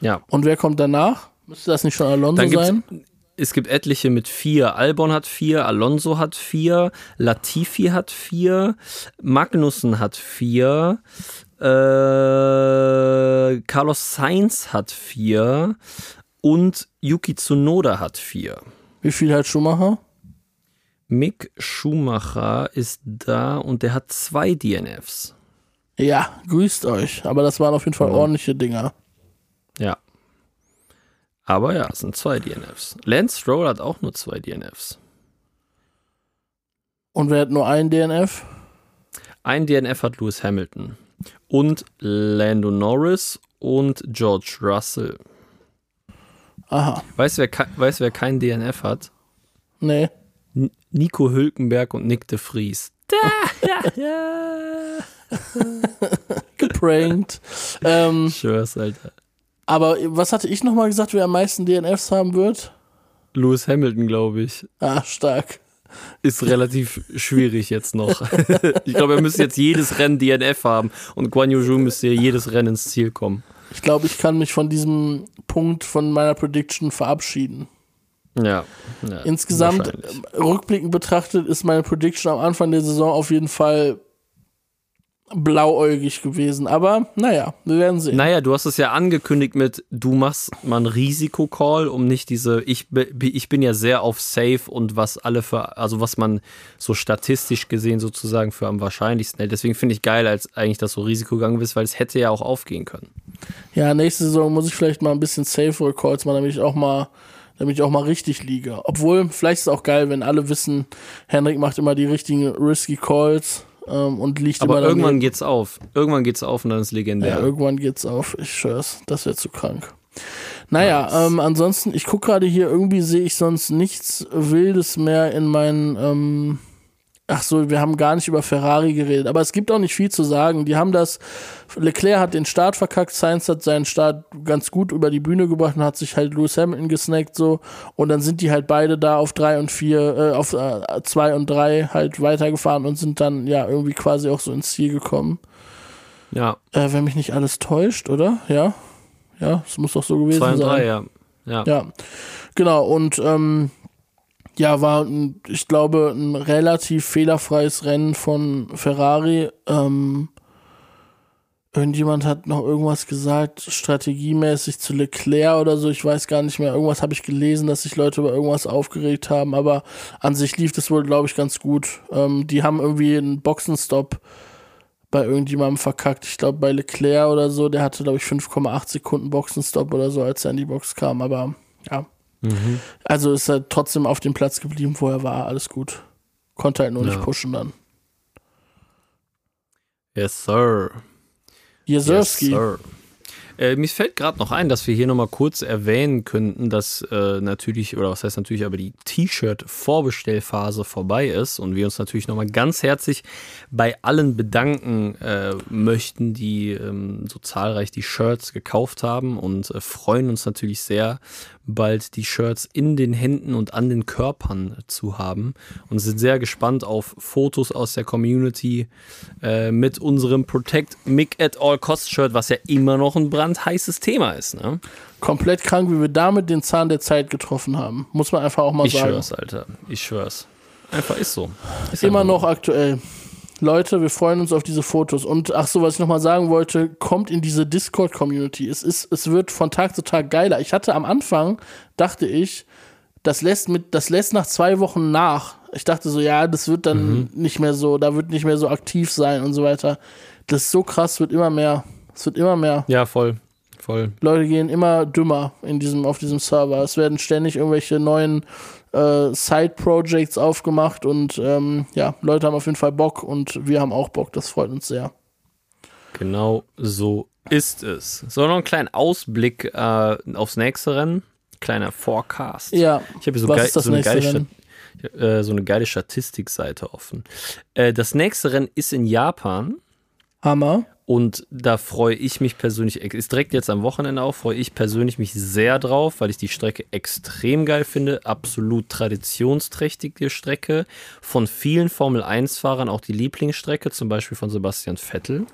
Ja. Und wer kommt danach? Müsste das nicht schon Alonso sein? es gibt etliche mit vier. Albon hat vier, Alonso hat vier, Latifi hat vier, Magnussen hat vier, äh, Carlos Sainz hat vier und Yuki Tsunoda hat vier. Wie viel hat Schumacher? Mick Schumacher ist da und der hat zwei DNFs. Ja, grüßt euch. Aber das waren auf jeden Fall Ja. ordentliche Dinger. Ja. Aber ja, es sind zwei DNFs. Lance Stroll hat auch nur zwei DNFs. Und wer hat nur einen DNF? Ein DNF hat Lewis Hamilton und Lando Norris und George Russell. Aha. Weißt du, wer, weißt, wer kein DNF hat? Nee. N Nico Hülkenberg und Nick de Vries. Geprankt. ähm, schwör's, Alter. aber was hatte ich nochmal gesagt, wer am meisten DNFs haben wird? Lewis Hamilton, glaube ich, Ah, stark. ist relativ schwierig jetzt noch. ich glaube, er müsste jetzt jedes Rennen DNF haben und Guan Yu Zhou müsste jedes Rennen ins Ziel kommen. Ich glaube, ich kann mich von diesem Punkt von meiner Prediction verabschieden. Ja. ja Insgesamt, äh, rückblickend betrachtet, ist meine Prediction am Anfang der Saison auf jeden Fall blauäugig gewesen. Aber naja, wir werden sehen. Naja, du hast es ja angekündigt mit, du machst mal einen Risikocall, um nicht diese, ich, ich bin ja sehr auf Safe und was alle für, also was man so statistisch gesehen sozusagen für am wahrscheinlichsten hält. Deswegen finde ich geil, als eigentlich das so Risiko gegangen ist, weil es hätte ja auch aufgehen können. Ja, nächste Saison muss ich vielleicht mal ein bisschen safe Calls machen, damit ich auch mal, damit ich auch mal richtig liege. Obwohl, vielleicht ist es auch geil, wenn alle wissen, Henrik macht immer die richtigen risky Calls ähm, und liegt Aber immer irgendwann daneben. geht's auf. Irgendwann geht's auf und dann ist legendär. Ja, irgendwann geht's auf. Ich schwör's, das wäre zu krank. Naja, ähm, ansonsten, ich gucke gerade hier, irgendwie sehe ich sonst nichts Wildes mehr in meinen. Ähm, ach so, wir haben gar nicht über Ferrari geredet, aber es gibt auch nicht viel zu sagen. Die haben das. Leclerc hat den Start verkackt, Sainz hat seinen Start ganz gut über die Bühne gebracht und hat sich halt Lewis Hamilton gesnackt so. Und dann sind die halt beide da auf drei und vier, äh, auf äh, zwei und drei halt weitergefahren und sind dann ja irgendwie quasi auch so ins Ziel gekommen. ja, Äh, wenn mich nicht alles täuscht, oder? Ja. Ja, es muss doch so gewesen zwei und sein. drei, ja. Ja. Ja, genau. Und ähm, ja, war, ich glaube, ein relativ fehlerfreies Rennen von Ferrari. Ähm, irgendjemand hat noch irgendwas gesagt, strategiemäßig zu Leclerc oder so. Ich weiß gar nicht mehr. Irgendwas habe ich gelesen, dass sich Leute über irgendwas aufgeregt haben. Aber an sich lief das wohl, glaube ich, ganz gut. Ähm, die haben irgendwie einen Boxenstopp bei irgendjemandem verkackt. Ich glaube, bei Leclerc oder so. Der hatte, glaube ich, 5,8 Sekunden Boxenstopp oder so, als er in die Box kam. Aber ja. Mhm. Also ist er trotzdem auf dem Platz geblieben, wo er war. Alles gut. Konnte halt nur nicht Ja. pushen dann. Yes, sir. Jeserski. Yes, sir. Äh, mir fällt gerade noch ein, dass wir hier nochmal kurz erwähnen könnten, dass äh, natürlich, oder was heißt natürlich, aber die T-Shirt-Vorbestellphase vorbei ist und wir uns natürlich nochmal ganz herzlich bei allen bedanken äh, möchten, die ähm, so zahlreich die Shirts gekauft haben und äh, freuen uns natürlich sehr, bald die Shirts in den Händen und an den Körpern zu haben und sind sehr gespannt auf Fotos aus der Community äh, mit unserem Protect Mick at All Cost Shirt, was ja immer noch ein brandheißes Thema ist. Ne? Komplett krank, wie wir damit den Zahn der Zeit getroffen haben. Muss man einfach auch mal Ich sagen. schwör's, Alter. Ich schwör's. Einfach ist so. Ist Immer noch aktuell. Leute, wir freuen uns auf diese Fotos. Und ach so, was ich nochmal sagen wollte, kommt in diese Discord-Community. Es, ist, es wird von Tag zu Tag geiler. Ich hatte am Anfang, dachte ich, das lässt, mit, das lässt nach zwei Wochen nach. Ich dachte so, ja, das wird dann Mhm. nicht mehr so, da wird nicht mehr so aktiv sein und so weiter. Das ist so krass, wird immer mehr. Es wird immer mehr. Ja, voll. Voll. Leute gehen immer dümmer in diesem, auf diesem Server. Es werden ständig irgendwelche neuen äh, Side-Projects aufgemacht und ähm, ja, Leute haben auf jeden Fall Bock und wir haben auch Bock. Das freut uns sehr. Genau so ist es. So, noch einen kleinen Ausblick äh, aufs nächste Rennen. Kleiner Forecast. Ja. Ich habe hier so, Was geil, ist das so, eine nächste geile äh, so eine geile Statistikseite offen. Äh, das nächste Rennen ist in Japan. Hammer. Und da freue ich mich persönlich, ist direkt jetzt am Wochenende auch, freue ich persönlich mich sehr drauf, weil ich die Strecke extrem geil finde. Absolut traditionsträchtige Strecke. Von vielen Formel-1-Fahrern auch die Lieblingsstrecke, zum Beispiel von Sebastian Vettel.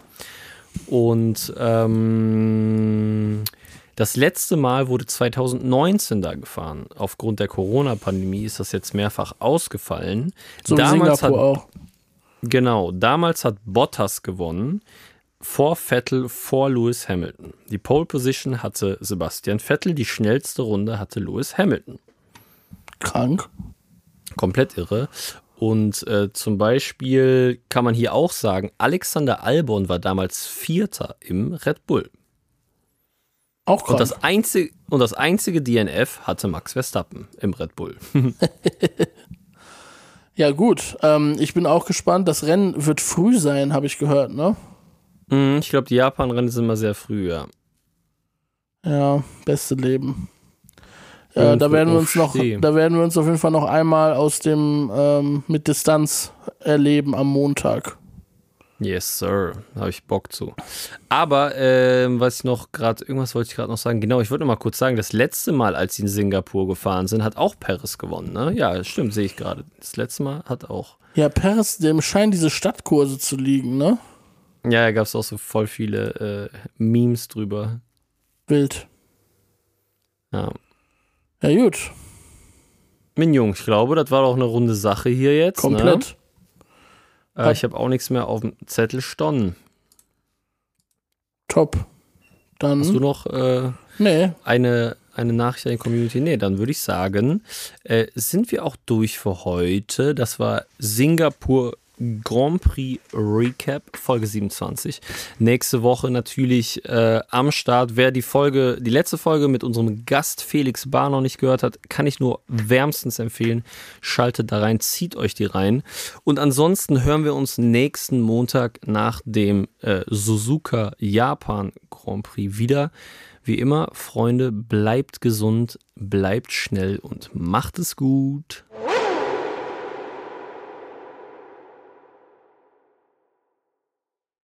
Und ähm, das letzte Mal wurde 2019 da gefahren. Aufgrund der Corona-Pandemie ist das jetzt mehrfach ausgefallen. So Damals hat Singapur auch. Genau, damals hat Bottas gewonnen vor Vettel, vor Lewis Hamilton. Die Pole Position hatte Sebastian Vettel, die schnellste Runde hatte Lewis Hamilton. Krank. Komplett irre. Und äh, zum Beispiel kann man hier auch sagen, Alexander Albon war damals Vierter im Red Bull. Auch krank. Und das, einzige, und das einzige DNF hatte Max Verstappen im Red Bull. ja, gut. Ähm, ich bin auch gespannt. Das Rennen wird früh sein, habe ich gehört, ne? Mhm, ich glaube, die Japan-Rennen sind immer sehr früh, ja. Ja, beste Leben. Ja, da werden wir uns noch, da werden wir uns auf jeden Fall noch einmal aus dem ähm, mit Distanz erleben am Montag. Yes, sir. Habe ich Bock zu. Aber ähm, was ich noch gerade, irgendwas wollte ich gerade noch sagen. Genau, ich wollte noch mal kurz sagen, das letzte Mal, als sie in Singapur gefahren sind, hat auch Paris gewonnen. Ne? Ja, stimmt, sehe ich gerade. Das letzte Mal hat auch. Ja, Paris, dem scheinen diese Stadtkurse zu liegen, ne? Ja, da gab es auch so voll viele äh, Memes drüber. Wild. Ja. Ja, gut. Min Jung, ich glaube, das war doch eine runde Sache hier jetzt. Komplett. Ne? Äh, ich habe auch nichts mehr auf dem Zettel stonnen. Top. Dann. Hast du noch äh, nee. eine, eine Nachricht an die Community? Nee, dann würde ich sagen, äh, sind wir auch durch für heute. Das war Singapur Grand Prix Recap, Folge 27. Nächste Woche natürlich äh, am Start. Wer die Folge, die letzte Folge mit unserem Gast Felix Bar noch nicht gehört hat, kann ich nur wärmstens empfehlen. Schaltet da rein, zieht euch die rein. Und ansonsten hören wir uns nächsten Montag nach dem äh, Suzuka Japan Grand Prix wieder. Wie immer, Freunde, bleibt gesund, bleibt schnell und macht es gut.